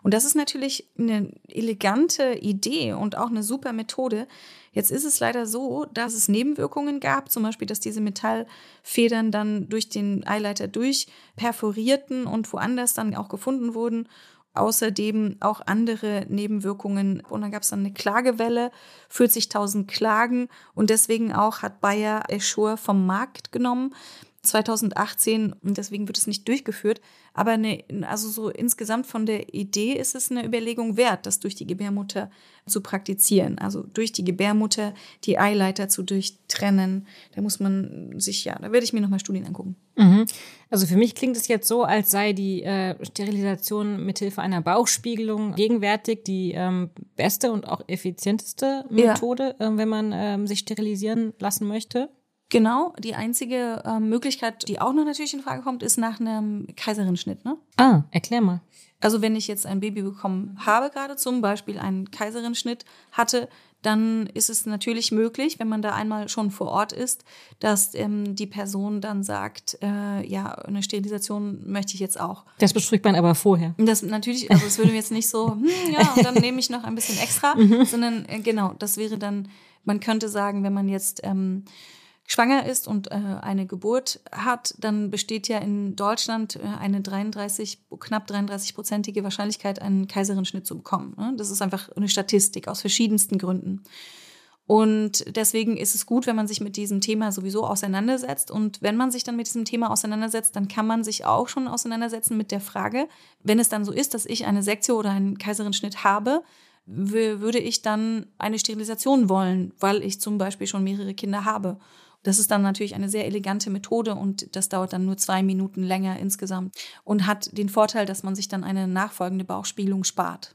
Und das ist natürlich eine elegante Idee und auch eine super Methode. Jetzt ist es leider so, dass es Nebenwirkungen gab, zum Beispiel, dass diese Metallfedern dann durch den Eileiter durchperforierten und woanders dann auch gefunden wurden. Außerdem auch andere Nebenwirkungen. Und dann gab es dann eine Klagewelle, 40.000 Klagen. Und deswegen auch hat Bayer Assure vom Markt genommen. 2018 und deswegen wird es nicht durchgeführt. Aber eine, also so insgesamt von der Idee ist es eine Überlegung wert, das durch die Gebärmutter zu praktizieren. Also durch die Gebärmutter die Eileiter zu durchtrennen. Da muss man sich, ja, da werde ich mir nochmal Studien angucken. Mhm. Also für mich klingt es jetzt so, als sei die äh, Sterilisation mithilfe einer Bauchspiegelung gegenwärtig die ähm, beste und auch effizienteste Methode, ja. äh, wenn man äh, sich sterilisieren lassen möchte. Genau, die einzige äh, Möglichkeit, die auch noch natürlich in Frage kommt, ist nach einem Kaiserenschnitt. Ne? Ah, erklär mal. Also wenn ich jetzt ein Baby bekommen habe, gerade zum Beispiel einen Kaiserenschnitt hatte, dann ist es natürlich möglich, wenn man da einmal schon vor Ort ist, dass ähm, die Person dann sagt, äh, ja, eine Sterilisation möchte ich jetzt auch. Das bespricht man aber vorher. Das natürlich, also es würde jetzt nicht so, hm, ja, und dann nehme ich noch ein bisschen extra, mhm. sondern äh, genau, das wäre dann, man könnte sagen, wenn man jetzt ähm, schwanger ist und äh, eine Geburt hat, dann besteht ja in Deutschland äh, eine 33, knapp 33-prozentige Wahrscheinlichkeit, einen Kaiserenschnitt zu bekommen. Ne? Das ist einfach eine Statistik aus verschiedensten Gründen. Und deswegen ist es gut, wenn man sich mit diesem Thema sowieso auseinandersetzt. Und wenn man sich dann mit diesem Thema auseinandersetzt, dann kann man sich auch schon auseinandersetzen mit der Frage, wenn es dann so ist, dass ich eine Sektio oder einen Kaiserenschnitt habe, würde ich dann eine Sterilisation wollen, weil ich zum Beispiel schon mehrere Kinder habe. Das ist dann natürlich eine sehr elegante Methode und das dauert dann nur zwei Minuten länger insgesamt und hat den Vorteil, dass man sich dann eine nachfolgende Bauchspiegelung spart.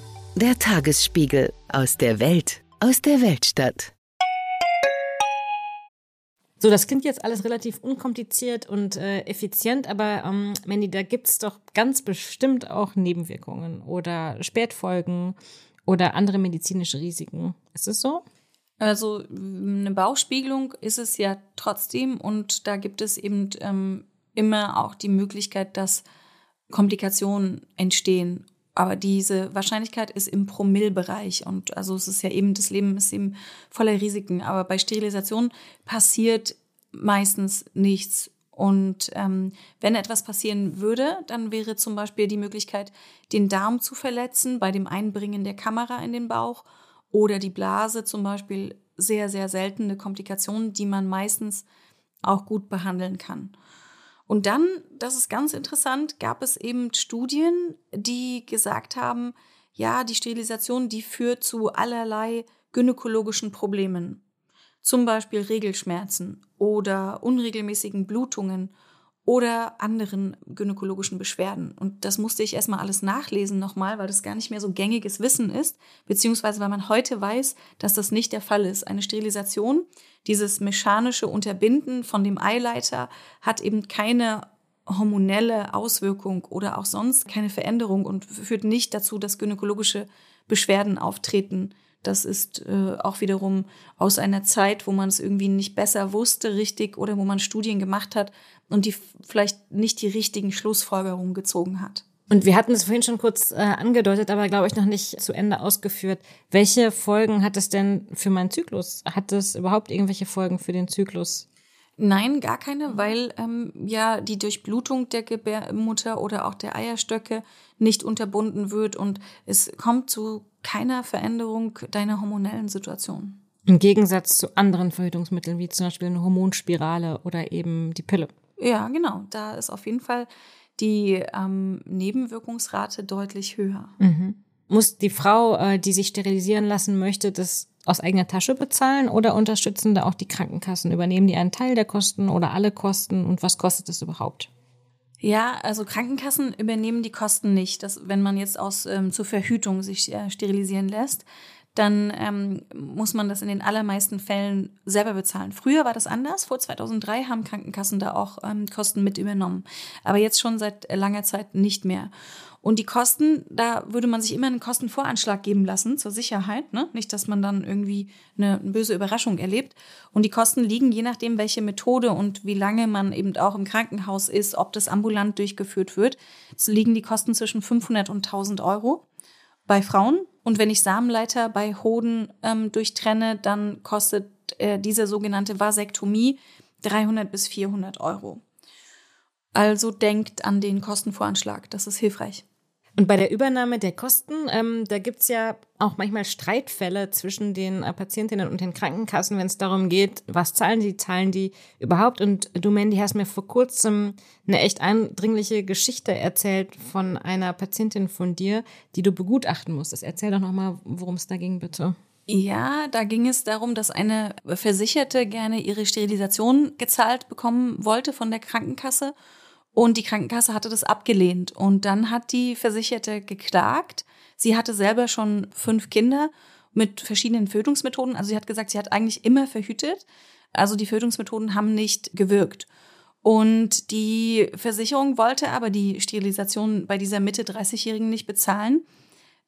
Der Tagesspiegel aus der Welt, aus der Weltstadt. So, das klingt jetzt alles relativ unkompliziert und äh, effizient, aber ähm, Mandy, da gibt's doch ganz bestimmt auch Nebenwirkungen oder Spätfolgen oder andere medizinische Risiken. Ist es so? Also eine Bauchspiegelung ist es ja trotzdem und da gibt es eben ähm, immer auch die Möglichkeit, dass Komplikationen entstehen aber diese Wahrscheinlichkeit ist im Promillbereich und also es ist ja eben, das Leben ist eben voller Risiken. Aber bei Sterilisation passiert meistens nichts. Und ähm, wenn etwas passieren würde, dann wäre zum Beispiel die Möglichkeit, den Darm zu verletzen bei dem Einbringen der Kamera in den Bauch oder die Blase zum Beispiel sehr, sehr seltene Komplikationen, die man meistens auch gut behandeln kann. Und dann, das ist ganz interessant, gab es eben Studien, die gesagt haben, ja, die Sterilisation, die führt zu allerlei gynäkologischen Problemen. Zum Beispiel Regelschmerzen oder unregelmäßigen Blutungen oder anderen gynäkologischen Beschwerden. Und das musste ich erstmal alles nachlesen nochmal, weil das gar nicht mehr so gängiges Wissen ist, beziehungsweise weil man heute weiß, dass das nicht der Fall ist. Eine Sterilisation, dieses mechanische Unterbinden von dem Eileiter, hat eben keine hormonelle Auswirkung oder auch sonst keine Veränderung und führt nicht dazu, dass gynäkologische Beschwerden auftreten das ist äh, auch wiederum aus einer Zeit, wo man es irgendwie nicht besser wusste, richtig, oder wo man Studien gemacht hat und die vielleicht nicht die richtigen Schlussfolgerungen gezogen hat. Und wir hatten es vorhin schon kurz äh, angedeutet, aber glaube ich noch nicht zu Ende ausgeführt. Welche Folgen hat es denn für meinen Zyklus? Hat es überhaupt irgendwelche Folgen für den Zyklus? Nein, gar keine, weil ähm, ja die Durchblutung der Gebärmutter oder auch der Eierstöcke nicht unterbunden wird und es kommt zu keiner Veränderung deiner hormonellen Situation. Im Gegensatz zu anderen Verhütungsmitteln, wie zum Beispiel eine Hormonspirale oder eben die Pille. Ja, genau. Da ist auf jeden Fall die ähm, Nebenwirkungsrate deutlich höher. Mhm. Muss die Frau, äh, die sich sterilisieren lassen möchte, das aus eigener Tasche bezahlen oder unterstützen da auch die Krankenkassen? Übernehmen die einen Teil der Kosten oder alle Kosten und was kostet es überhaupt? Ja, also Krankenkassen übernehmen die Kosten nicht. Das, wenn man jetzt aus ähm, zur Verhütung sich äh, sterilisieren lässt, dann ähm, muss man das in den allermeisten Fällen selber bezahlen. Früher war das anders. Vor 2003 haben Krankenkassen da auch ähm, Kosten mit übernommen. Aber jetzt schon seit langer Zeit nicht mehr. Und die Kosten, da würde man sich immer einen Kostenvoranschlag geben lassen zur Sicherheit, ne? Nicht, dass man dann irgendwie eine, böse Überraschung erlebt. Und die Kosten liegen je nachdem, welche Methode und wie lange man eben auch im Krankenhaus ist, ob das ambulant durchgeführt wird, liegen die Kosten zwischen 500 und 1000 Euro bei Frauen. Und wenn ich Samenleiter bei Hoden ähm, durchtrenne, dann kostet äh, diese sogenannte Vasektomie 300 bis 400 Euro. Also denkt an den Kostenvoranschlag, das ist hilfreich. Und bei der Übernahme der Kosten, ähm, da gibt's ja auch manchmal Streitfälle zwischen den äh, Patientinnen und den Krankenkassen, wenn es darum geht, was zahlen die, zahlen die überhaupt. Und du, Mandy, hast mir vor kurzem eine echt eindringliche Geschichte erzählt von einer Patientin von dir, die du begutachten musstest. Erzähl doch nochmal, worum es da ging, bitte. Ja, da ging es darum, dass eine Versicherte gerne ihre Sterilisation gezahlt bekommen wollte von der Krankenkasse und die Krankenkasse hatte das abgelehnt. Und dann hat die Versicherte geklagt. Sie hatte selber schon fünf Kinder mit verschiedenen Fötungsmethoden. Also sie hat gesagt, sie hat eigentlich immer verhütet. Also die Fötungsmethoden haben nicht gewirkt. Und die Versicherung wollte aber die Sterilisation bei dieser Mitte 30-Jährigen nicht bezahlen.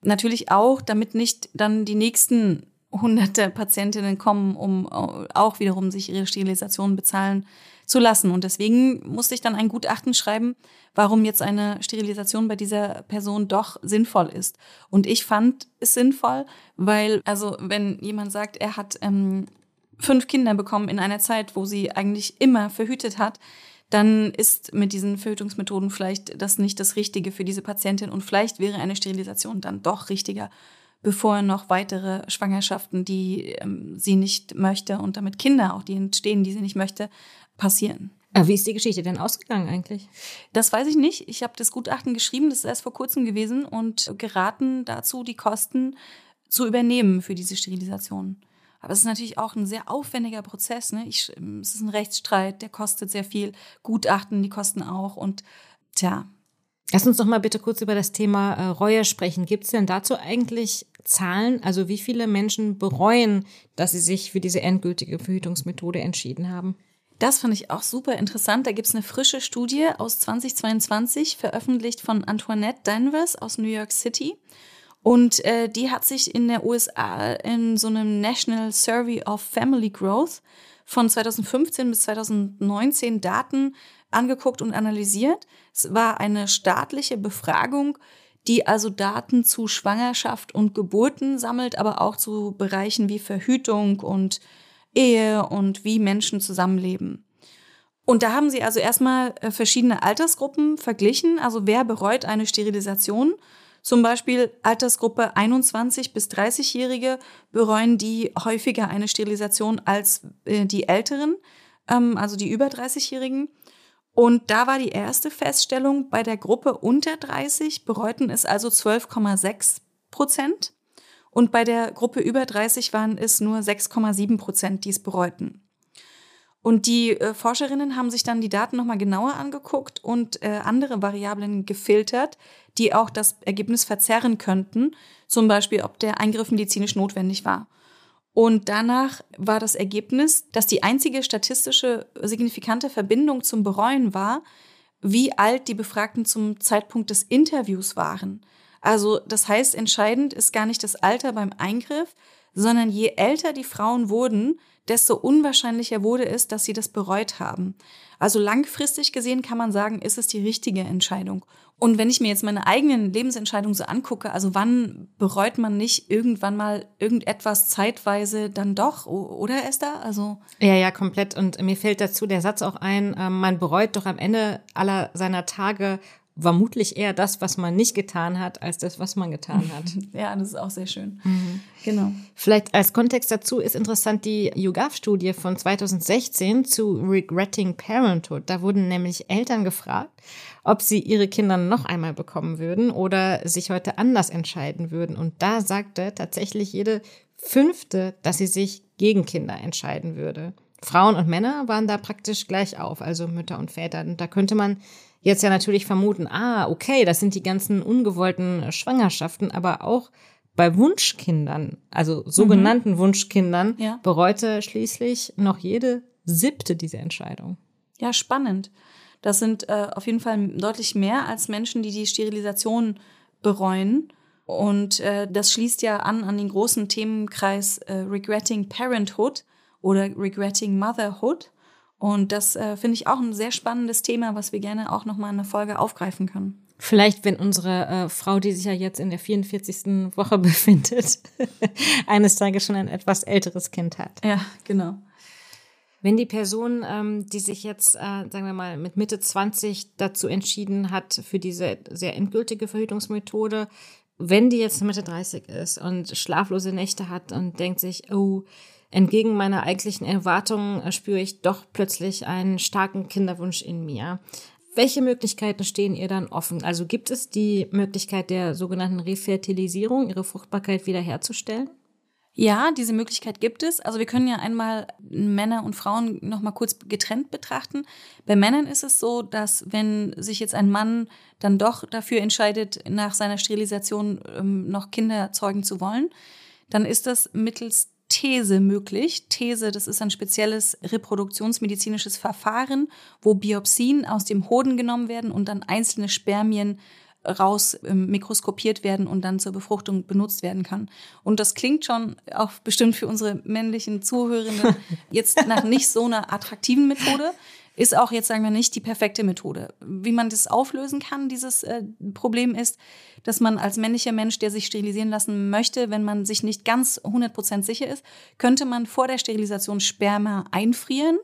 Natürlich auch, damit nicht dann die nächsten hunderte Patientinnen kommen, um auch wiederum sich ihre Sterilisation bezahlen zu lassen. Und deswegen musste ich dann ein Gutachten schreiben, warum jetzt eine Sterilisation bei dieser Person doch sinnvoll ist. Und ich fand es sinnvoll, weil, also wenn jemand sagt, er hat ähm, fünf Kinder bekommen in einer Zeit, wo sie eigentlich immer verhütet hat, dann ist mit diesen Verhütungsmethoden vielleicht das nicht das Richtige für diese Patientin und vielleicht wäre eine Sterilisation dann doch richtiger, bevor noch weitere Schwangerschaften, die ähm, sie nicht möchte und damit Kinder auch, die entstehen, die sie nicht möchte, passieren. Aber wie ist die Geschichte denn ausgegangen eigentlich? Das weiß ich nicht. Ich habe das Gutachten geschrieben, das ist erst vor kurzem gewesen und geraten dazu, die Kosten zu übernehmen für diese Sterilisation. Aber es ist natürlich auch ein sehr aufwendiger Prozess. Ne? Ich, es ist ein Rechtsstreit, der kostet sehr viel. Gutachten, die kosten auch. Und tja. Lass uns doch mal bitte kurz über das Thema äh, Reue sprechen. Gibt es denn dazu eigentlich Zahlen? Also wie viele Menschen bereuen, dass sie sich für diese endgültige Verhütungsmethode entschieden haben? Das fand ich auch super interessant. Da gibt es eine frische Studie aus 2022, veröffentlicht von Antoinette Danvers aus New York City. Und äh, die hat sich in der USA in so einem National Survey of Family Growth von 2015 bis 2019 Daten angeguckt und analysiert. Es war eine staatliche Befragung, die also Daten zu Schwangerschaft und Geburten sammelt, aber auch zu Bereichen wie Verhütung und Ehe und wie Menschen zusammenleben. Und da haben sie also erstmal äh, verschiedene Altersgruppen verglichen. Also wer bereut eine Sterilisation? Zum Beispiel Altersgruppe 21 bis 30-Jährige bereuen die häufiger eine Sterilisation als äh, die Älteren, ähm, also die über 30-Jährigen. Und da war die erste Feststellung, bei der Gruppe unter 30 bereuten es also 12,6 Prozent. Und bei der Gruppe über 30 waren es nur 6,7 Prozent, die es bereuten. Und die äh, Forscherinnen haben sich dann die Daten nochmal genauer angeguckt und äh, andere Variablen gefiltert, die auch das Ergebnis verzerren könnten, zum Beispiel ob der Eingriff medizinisch notwendig war. Und danach war das Ergebnis, dass die einzige statistische signifikante Verbindung zum Bereuen war, wie alt die Befragten zum Zeitpunkt des Interviews waren. Also das heißt, entscheidend ist gar nicht das Alter beim Eingriff, sondern je älter die Frauen wurden, desto unwahrscheinlicher wurde es, dass sie das bereut haben. Also langfristig gesehen kann man sagen, ist es die richtige Entscheidung. Und wenn ich mir jetzt meine eigenen Lebensentscheidungen so angucke, also wann bereut man nicht irgendwann mal irgendetwas zeitweise dann doch, oder Esther? Also ja, ja, komplett. Und mir fällt dazu der Satz auch ein: ähm, Man bereut doch am Ende aller seiner Tage vermutlich eher das, was man nicht getan hat, als das, was man getan hat. Ja, das ist auch sehr schön. Mhm. Genau. Vielleicht als Kontext dazu ist interessant die YouGov-Studie von 2016 zu Regretting Parenthood. Da wurden nämlich Eltern gefragt, ob sie ihre Kinder noch einmal bekommen würden oder sich heute anders entscheiden würden. Und da sagte tatsächlich jede fünfte, dass sie sich gegen Kinder entscheiden würde. Frauen und Männer waren da praktisch gleich auf, also Mütter und Väter. Und da könnte man jetzt ja natürlich vermuten, ah, okay, das sind die ganzen ungewollten Schwangerschaften, aber auch bei Wunschkindern, also sogenannten mhm. Wunschkindern, ja. bereute schließlich noch jede siebte diese Entscheidung. Ja, spannend. Das sind äh, auf jeden Fall deutlich mehr als Menschen, die die Sterilisation bereuen. Und äh, das schließt ja an an den großen Themenkreis äh, Regretting Parenthood oder Regretting Motherhood. Und das äh, finde ich auch ein sehr spannendes Thema, was wir gerne auch nochmal in der Folge aufgreifen können. Vielleicht, wenn unsere äh, Frau, die sich ja jetzt in der 44. Woche befindet, eines Tages schon ein etwas älteres Kind hat. Ja, genau. Wenn die Person, ähm, die sich jetzt, äh, sagen wir mal, mit Mitte 20 dazu entschieden hat, für diese sehr endgültige Verhütungsmethode, wenn die jetzt Mitte 30 ist und schlaflose Nächte hat und denkt sich, oh, entgegen meiner eigentlichen Erwartungen äh, spüre ich doch plötzlich einen starken Kinderwunsch in mir. Welche Möglichkeiten stehen ihr dann offen? Also gibt es die Möglichkeit der sogenannten Refertilisierung, ihre Fruchtbarkeit wiederherzustellen? Ja, diese Möglichkeit gibt es. Also wir können ja einmal Männer und Frauen noch mal kurz getrennt betrachten. Bei Männern ist es so, dass wenn sich jetzt ein Mann dann doch dafür entscheidet, nach seiner Sterilisation ähm, noch Kinder zeugen zu wollen, dann ist das mittels These möglich. These, das ist ein spezielles reproduktionsmedizinisches Verfahren, wo Biopsien aus dem Hoden genommen werden und dann einzelne Spermien raus ähm, mikroskopiert werden und dann zur Befruchtung benutzt werden kann. Und das klingt schon auch bestimmt für unsere männlichen Zuhörenden jetzt nach nicht so einer attraktiven Methode. Ist auch jetzt, sagen wir nicht, die perfekte Methode. Wie man das auflösen kann, dieses äh, Problem ist, dass man als männlicher Mensch, der sich sterilisieren lassen möchte, wenn man sich nicht ganz 100% sicher ist, könnte man vor der Sterilisation Sperma einfrieren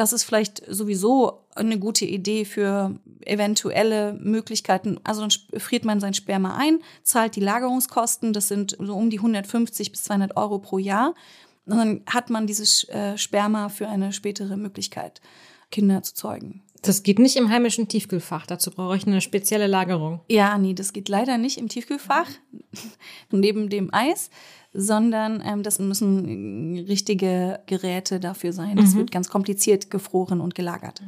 das ist vielleicht sowieso eine gute Idee für eventuelle Möglichkeiten. Also dann friert man sein Sperma ein, zahlt die Lagerungskosten, das sind so um die 150 bis 200 Euro pro Jahr. Und dann hat man dieses äh, Sperma für eine spätere Möglichkeit, Kinder zu zeugen. Das geht nicht im heimischen Tiefkühlfach. Dazu brauche ich eine spezielle Lagerung. Ja, nee, das geht leider nicht im Tiefkühlfach neben dem Eis sondern ähm, das müssen richtige Geräte dafür sein. Das mhm. wird ganz kompliziert gefroren und gelagert.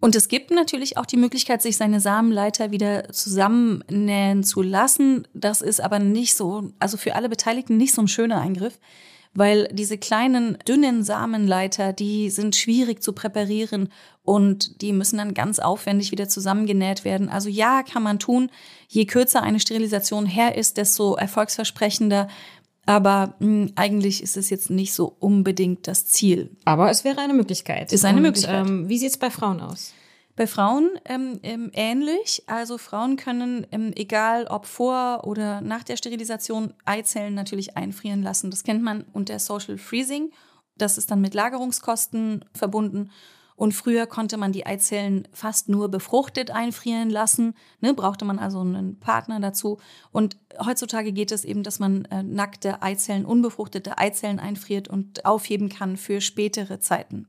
Und es gibt natürlich auch die Möglichkeit, sich seine Samenleiter wieder zusammennähen zu lassen. Das ist aber nicht so, also für alle Beteiligten nicht so ein schöner Eingriff, weil diese kleinen, dünnen Samenleiter, die sind schwierig zu präparieren und die müssen dann ganz aufwendig wieder zusammengenäht werden. Also ja, kann man tun. Je kürzer eine Sterilisation her ist, desto erfolgsversprechender. Aber mh, hm, eigentlich ist es jetzt nicht so unbedingt das Ziel. Aber es wäre eine Möglichkeit. Ist eine und, Möglichkeit. Ähm, wie sieht es bei Frauen aus? Bei Frauen ähm, ähm, ähnlich. Also Frauen können, ähm, egal ob vor oder nach der Sterilisation, Eizellen natürlich einfrieren lassen. Das kennt man unter Social Freezing. Das ist dann mit Lagerungskosten verbunden. Und früher konnte man die Eizellen fast nur befruchtet einfrieren lassen. Ne, brauchte man also einen Partner dazu. Und heutzutage geht es eben, dass man äh, nackte Eizellen, unbefruchtete Eizellen einfriert und aufheben kann für spätere Zeiten.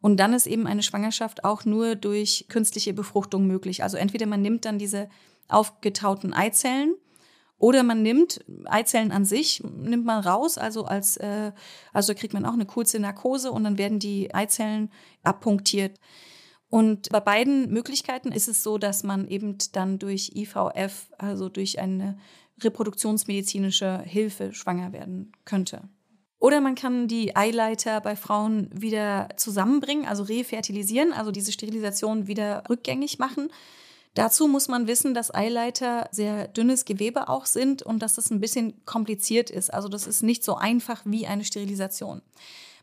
Und dann ist eben eine Schwangerschaft auch nur durch künstliche Befruchtung möglich. Also entweder man nimmt dann diese aufgetauten Eizellen oder man nimmt Eizellen an sich, nimmt man raus, also als äh, also kriegt man auch eine kurze Narkose und dann werden die Eizellen abpunktiert. Und bei beiden Möglichkeiten ist es so, dass man eben dann durch IVF, also durch eine reproduktionsmedizinische Hilfe schwanger werden könnte. Oder man kann die Eileiter bei Frauen wieder zusammenbringen, also refertilisieren, also diese Sterilisation wieder rückgängig machen. Dazu muss man wissen, dass Eileiter sehr dünnes Gewebe auch sind und dass das ein bisschen kompliziert ist. Also das ist nicht so einfach wie eine Sterilisation.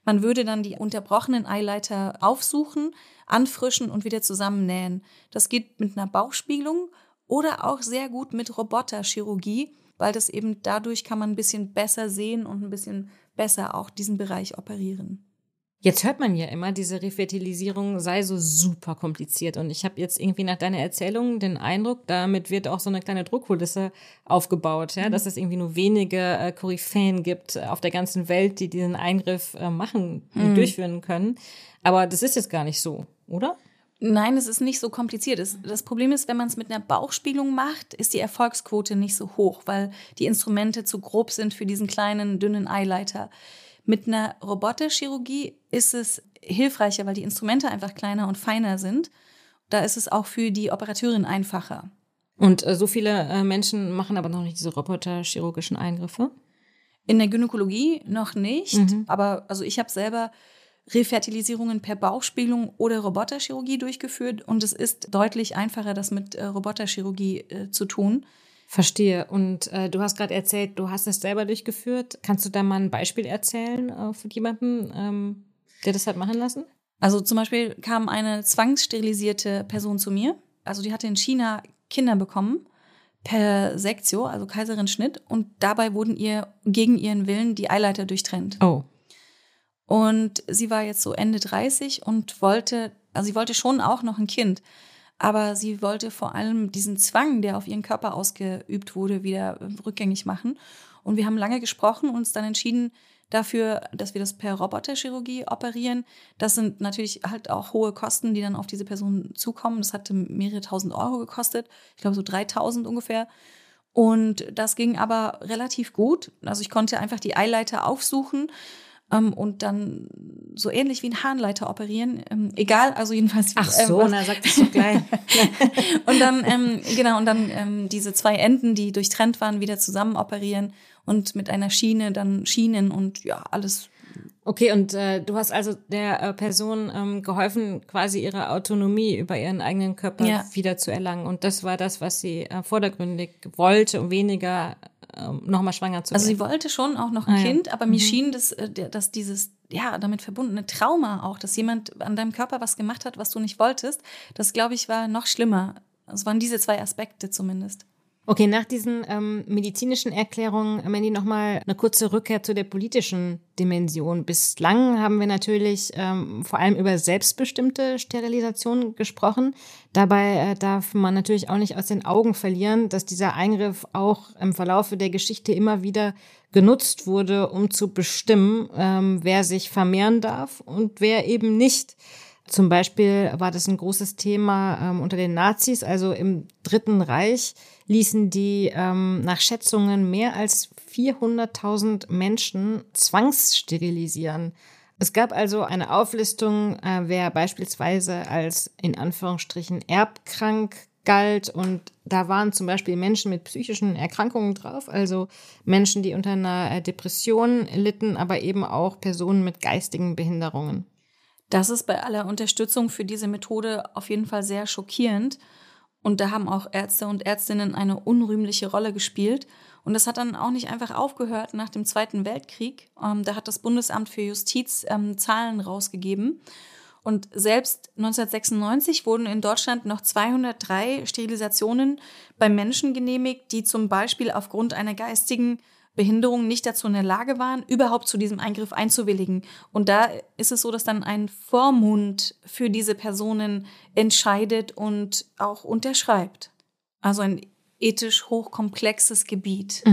Man würde dann die unterbrochenen Eileiter aufsuchen, anfrischen und wieder zusammennähen. Das geht mit einer Bauchspiegelung oder auch sehr gut mit Roboterchirurgie, weil das eben dadurch kann man ein bisschen besser sehen und ein bisschen besser auch diesen Bereich operieren. Jetzt hört man ja immer, diese Refertilisierung sei so super kompliziert. Und ich habe jetzt irgendwie nach deiner Erzählung den Eindruck, damit wird auch so eine kleine Druckkulisse aufgebaut, ja, mhm. dass es irgendwie nur wenige äh, Koryphäen gibt auf der ganzen Welt, die diesen Eingriff äh, machen und mhm. durchführen können. Aber das ist jetzt gar nicht so, oder? Nein, es ist nicht so kompliziert. Das Problem ist, wenn man es mit einer Bauchspiegelung macht, ist die Erfolgsquote nicht so hoch, weil die Instrumente zu grob sind für diesen kleinen, dünnen Eileiter. Mit einer Roboterchirurgie ist es hilfreicher, weil die Instrumente einfach kleiner und feiner sind. Da ist es auch für die Operateurin einfacher. Und äh, so viele äh, Menschen machen aber noch nicht diese roboterchirurgischen Eingriffe? In der Gynäkologie noch nicht. Mhm. Aber also ich habe selber Refertilisierungen per Bauchspiegelung oder Roboterchirurgie durchgeführt und es ist deutlich einfacher, das mit äh, Roboterchirurgie äh, zu tun. Verstehe. Und äh, du hast gerade erzählt, du hast es selber durchgeführt. Kannst du da mal ein Beispiel erzählen äh, von jemandem, ähm, der das hat machen lassen? Also zum Beispiel kam eine zwangssterilisierte Person zu mir. Also die hatte in China Kinder bekommen per Sektio, also Kaiserin-Schnitt, und dabei wurden ihr gegen ihren Willen die Eileiter durchtrennt. Oh. Und sie war jetzt so Ende 30 und wollte, also sie wollte schon auch noch ein Kind, aber sie wollte vor allem diesen Zwang, der auf ihren Körper ausgeübt wurde, wieder rückgängig machen. Und wir haben lange gesprochen und uns dann entschieden dafür, dass wir das per Roboterchirurgie operieren. Das sind natürlich halt auch hohe Kosten, die dann auf diese Person zukommen. Das hatte mehrere tausend Euro gekostet. Ich glaube so 3000 ungefähr. Und das ging aber relativ gut. Also ich konnte einfach die Eileiter aufsuchen ähm, und dann so ähnlich wie ein Harnleiter operieren. Ähm, egal, also jedenfalls. Ach so, ähm, na sagt es so gleich. und dann, ähm, genau, und dann ähm, diese zwei Enden, die durchtrennt waren, wieder zusammen operieren und mit einer Schiene dann Schienen und ja, alles Okay, und äh, du hast also der äh, Person ähm, geholfen, quasi ihre Autonomie über ihren eigenen Körper Ja. wieder zu erlangen. Und das war das, was sie äh, vordergründig wollte, um weniger ähm, nochmal schwanger zu Also werden. sie wollte schon auch noch ein Ah, ja. Kind, aber mir schien, dass, äh, dass dieses, ja, damit verbundene Trauma auch, dass jemand an deinem Körper was gemacht hat, was du nicht wolltest, das glaube ich war noch schlimmer. Es waren diese zwei Aspekte zumindest. Okay, nach diesen ähm, medizinischen Erklärungen, Mandy, nochmal eine kurze Rückkehr zu der politischen Dimension. Bislang haben wir natürlich ähm, vor allem über selbstbestimmte Sterilisation gesprochen. Dabei äh, darf man natürlich auch nicht aus den Augen verlieren, dass dieser Eingriff auch im Verlaufe der Geschichte immer wieder genutzt wurde, um zu bestimmen, ähm, wer sich vermehren darf und wer eben nicht. Zum Beispiel war das ein großes Thema ähm, unter den Nazis, also im Dritten Reich ließen die ähm, nach Schätzungen mehr als 400.000 Menschen zwangssterilisieren. Es gab also eine Auflistung, äh, wer beispielsweise als in Anführungsstrichen erbkrank galt und da waren zum Beispiel Menschen mit psychischen Erkrankungen drauf, also Menschen, die unter einer äh, Depression litten, aber eben auch Personen mit geistigen Behinderungen. Das ist bei aller Unterstützung für diese Methode auf jeden Fall sehr schockierend. Und da haben auch Ärzte und Ärztinnen eine unrühmliche Rolle gespielt. Und das hat dann auch nicht einfach aufgehört nach dem Zweiten Weltkrieg. Ähm, da hat das Bundesamt für Justiz ähm, Zahlen rausgegeben. Und selbst 1996 wurden in Deutschland noch 203 Sterilisationen bei Menschen genehmigt, die zum Beispiel aufgrund einer geistigen Behinderung nicht dazu in der Lage waren, überhaupt zu diesem Eingriff einzuwilligen. Und da ist es so, dass dann ein Vormund für diese Personen entscheidet und auch unterschreibt. Also ein ethisch hochkomplexes Gebiet.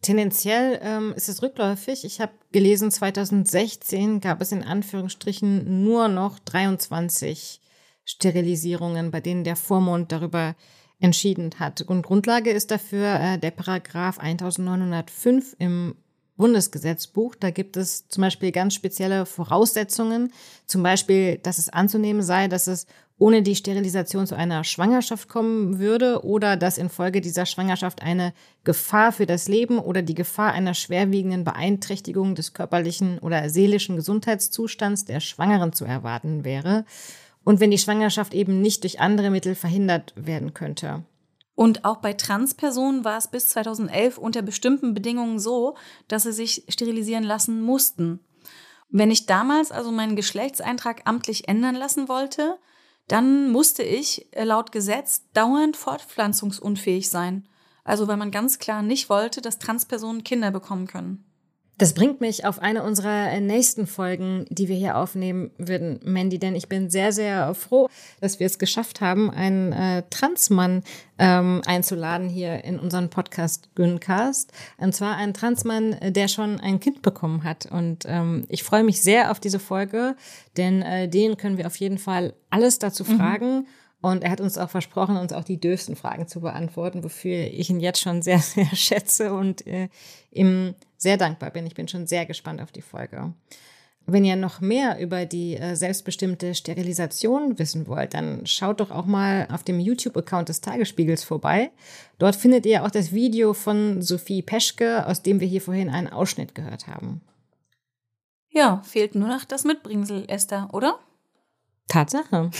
Tendenziell ähm, ist es rückläufig. Ich habe gelesen, 2016 gab es in Anführungsstrichen nur noch 23 Sterilisierungen, bei denen der Vormund darüber entschieden hat. Und Grundlage ist dafür äh, der Paragraph 1905 im Bundesgesetzbuch. Da gibt es zum Beispiel ganz spezielle Voraussetzungen. Zum Beispiel, dass es anzunehmen sei, dass es ohne die Sterilisation zu einer Schwangerschaft kommen würde oder dass infolge dieser Schwangerschaft eine Gefahr für das Leben oder die Gefahr einer schwerwiegenden Beeinträchtigung des körperlichen oder seelischen Gesundheitszustands der Schwangeren zu erwarten wäre. Und wenn die Schwangerschaft eben nicht durch andere Mittel verhindert werden könnte. Und auch bei Transpersonen war es bis 2011 unter bestimmten Bedingungen so, dass sie sich sterilisieren lassen mussten. Wenn ich damals also meinen Geschlechtseintrag amtlich ändern lassen wollte, dann musste ich äh, laut Gesetz dauernd fortpflanzungsunfähig sein. Also weil man ganz klar nicht wollte, dass Transpersonen Kinder bekommen können. Das bringt mich auf eine unserer nächsten Folgen, die wir hier aufnehmen würden, Mandy, denn ich bin sehr, sehr froh, dass wir es geschafft haben, einen äh, Transmann ähm, einzuladen hier in unseren Podcast Güncast. Und zwar einen Transmann, äh, der schon ein Kind bekommen hat. Und ähm, ich freue mich sehr auf diese Folge, denn äh, den können wir auf jeden Fall alles dazu fragen. Und er hat uns auch versprochen, uns auch die dürfsten Fragen zu beantworten, wofür ich ihn jetzt schon sehr, sehr schätze und äh, ihm sehr dankbar bin. Ich bin schon sehr gespannt auf die Folge. Wenn ihr noch mehr über die äh, selbstbestimmte Sterilisation wissen wollt, dann schaut doch auch mal auf dem YouTube-Account des Tagesspiegels vorbei. Dort findet ihr auch das Video von Sophie Peschke, aus dem wir hier vorhin einen Ausschnitt gehört haben. Ja, fehlt nur noch das Mitbringsel, Esther, oder? Tatsache.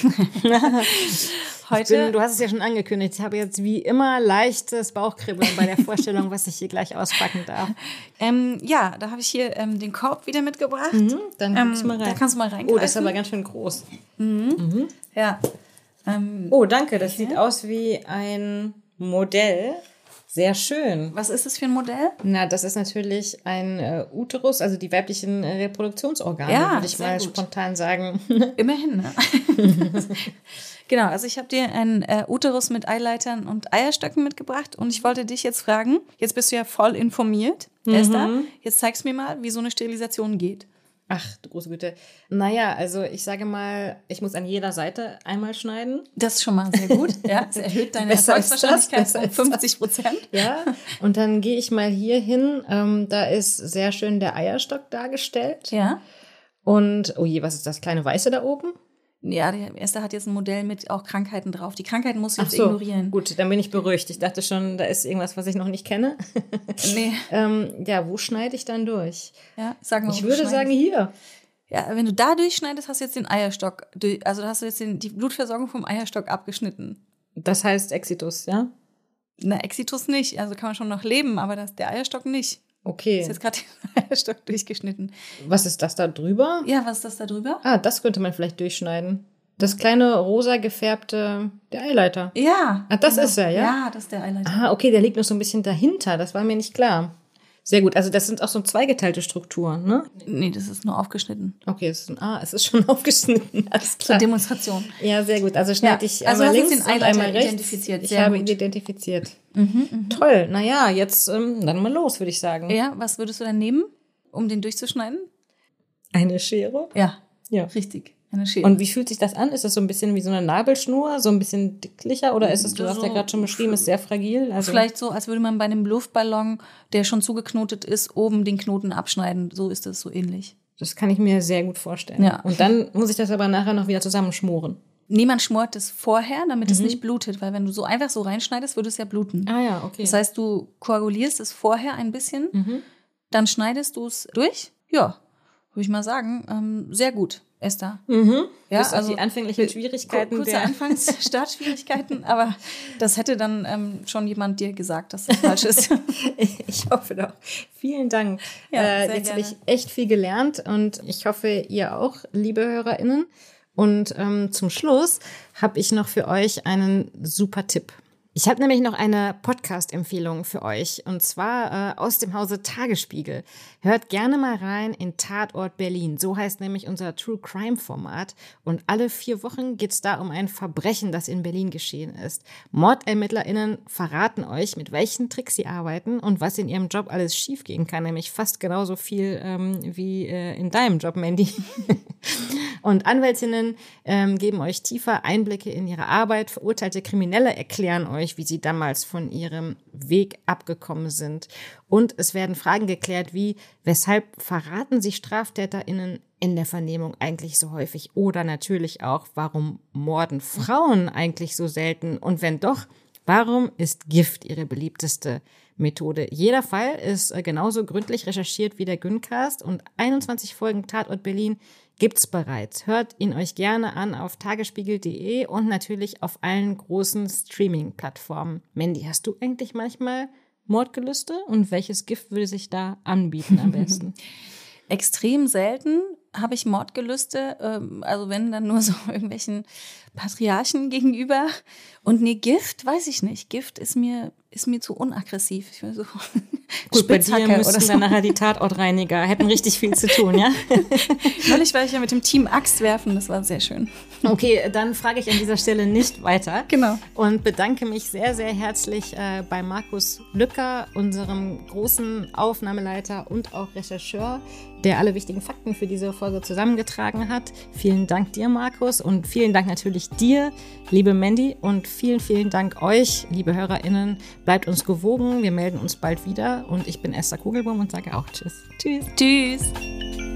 Heute. Bin, du hast es ja schon angekündigt. Ich habe jetzt wie immer leichtes Bauchkribbeln bei der Vorstellung, was ich hier gleich auspacken darf. Ähm, ja, da habe ich hier ähm, den Korb wieder mitgebracht. Dann guck Ähm, ich mal rein. Da kannst du mal rein. oh, das ist aber ganz schön groß. Ja. Ähm, Oh, danke. Das sieht aus wie ein Modell. Sehr schön. was ist das für ein Modell? Na, das ist natürlich ein äh, Uterus, also die weiblichen äh, Reproduktionsorgane, Ja, würde ich mal gut. spontan sagen. Immerhin, ne? genau, also ich habe dir einen äh, Uterus mit Eileitern und Eierstöcken mitgebracht und ich wollte dich jetzt fragen, jetzt bist du ja voll informiert, Esther, jetzt zeigst du mir mal, wie so eine Sterilisation geht. Ach, du große Güte. Naja, also ich sage mal, ich muss an jeder Seite einmal schneiden. Das ist schon mal sehr gut. Ja, es erhöht deine Besser das, Erfolgswahrscheinlichkeit um als das. 50 Prozent. Ja, und dann gehe ich mal hier hin. Ähm, da ist sehr schön der Eierstock dargestellt. Ja. Und, oh je, was ist das kleine Weiße da oben? Ja, der Esther hat jetzt ein Modell mit auch Krankheiten drauf. Die Krankheiten musst du Ach jetzt so, ignorieren. gut, dann bin ich beruhigt. Ich dachte schon, da ist irgendwas, was ich noch nicht kenne. Nee. ähm, ja, wo schneide ich dann durch? Ja, sag mal, Ich würde sagen hier. Ja, wenn du da durchschneidest, hast du jetzt den Eierstock, also hast du jetzt den, die Blutversorgung vom Eierstock abgeschnitten. Das heißt Exitus, ja? Na, Exitus nicht, also kann man schon noch leben, aber das, der Eierstock nicht. Okay. Ist jetzt gerade der Eierstock durchgeschnitten. Was ist das da drüber? Ja, was ist das da drüber? Ah, das könnte man vielleicht durchschneiden. Das kleine rosa gefärbte, der Eileiter. Ja. Ah, das ist er, ja? Ja, das ist der Eileiter. Ah, okay, der liegt noch so ein bisschen dahinter. Das war mir nicht klar. Sehr gut. Also das sind auch so zweigeteilte Strukturen, ne? Nee, das ist nur aufgeschnitten. Okay, es ist ein, ah, es ist schon aufgeschnitten. Alles Zur klar. Demonstration. Ja, sehr gut. Also schneide Ja, ich also einmal links den und einmal rechts. identifiziert. Ich Sehr habe gut. ihn identifiziert. Toll. Naja, jetzt ähm, dann mal los, würde ich sagen. Ja, was würdest du dann nehmen, um den durchzuschneiden? Eine Schere. Ja, Ja. richtig. Eine Schere. Und wie fühlt sich das an? Ist das so ein bisschen wie so eine Nabelschnur, so ein bisschen dicklicher oder ist es, du hast ja So- gerade schon beschrieben, ist sehr fragil? Also Vielleicht so, als würde man bei einem Luftballon, der schon zugeknotet ist, oben den Knoten abschneiden. So ist es so ähnlich. das kann ich mir sehr gut vorstellen. Ja. Und dann muss ich das aber nachher noch wieder zusammenschmoren. Niemand schmort es vorher, damit es nicht blutet, weil wenn du so einfach so reinschneidest, würde es ja bluten. Ah ja, okay. Das heißt, du koagulierst es vorher ein bisschen, dann schneidest du es durch. Ja, würde ich mal sagen, ähm, sehr gut, Esther. mhm. Ja, Bis also die anfänglichen Schwierigkeiten kurze der Anfangs Startschwierigkeiten, aber das hätte dann ähm, schon jemand dir gesagt, dass das falsch ist. Ich hoffe doch. Vielen Dank. Ja, äh, jetzt habe ich echt viel gelernt und ich hoffe, ihr auch, liebe HörerInnen. Und ähm, zum Schluss habe ich noch für euch einen super Tipp. Ich habe nämlich noch eine Podcast-Empfehlung für euch und zwar äh, aus dem Hause Tagesspiegel. Hört gerne mal rein in Tatort Berlin. So heißt nämlich unser True Crime Format. Und alle vier Wochen geht's da um ein Verbrechen, das in Berlin geschehen ist. MordermittlerInnen verraten euch, mit welchen Tricks sie arbeiten und was in ihrem Job alles schiefgehen kann. Nämlich fast genauso viel ähm, wie äh, in deinem Job, Mandy. Und Anwältinnen ähm, geben euch tiefer Einblicke in ihre Arbeit. Verurteilte Kriminelle erklären euch, wie sie damals von ihrem Weg abgekommen sind. Und es werden Fragen geklärt wie, weshalb verraten sich StraftäterInnen in der Vernehmung eigentlich so häufig? Oder natürlich auch, warum morden Frauen eigentlich so selten? Und wenn doch, Warum ist Gift ihre beliebteste Methode? Jeder Fall ist äh, genauso gründlich recherchiert wie der Güncast und 21 Folgen Tatort Berlin gibt's bereits. Hört ihn euch gerne an auf tagesspiegel.de und natürlich auf allen großen Streaming-Plattformen. Mandy, hast du eigentlich manchmal Mordgelüste und welches Gift würde sich da anbieten am besten? Extrem selten habe ich Mordgelüste, ähm, also wenn dann nur so irgendwelchen Patriarchen gegenüber. Und nee, Gift, weiß ich nicht. Gift ist mir, ist mir zu unaggressiv. Ich will so Gut, bei dir oder so. dann nachher die Tatortreiniger, hätten richtig viel zu tun, ja? Neulich war ich ja mit dem Team Axt werfen, das war sehr schön. Okay, dann frage ich an dieser Stelle nicht weiter. Genau. Und bedanke mich sehr, sehr herzlich äh, bei Markus Lücker, unserem großen Aufnahmeleiter und auch Rechercheur, der alle wichtigen Fakten für diese Folge zusammengetragen hat. Vielen Dank dir, Markus, und vielen Dank natürlich dir, liebe Mandy, und vielen, vielen Dank euch, liebe HörerInnen. Bleibt uns gewogen, wir melden uns bald wieder und ich bin Esther Kugelbaum und sage auch Tschüss. Tschüss. Tschüss.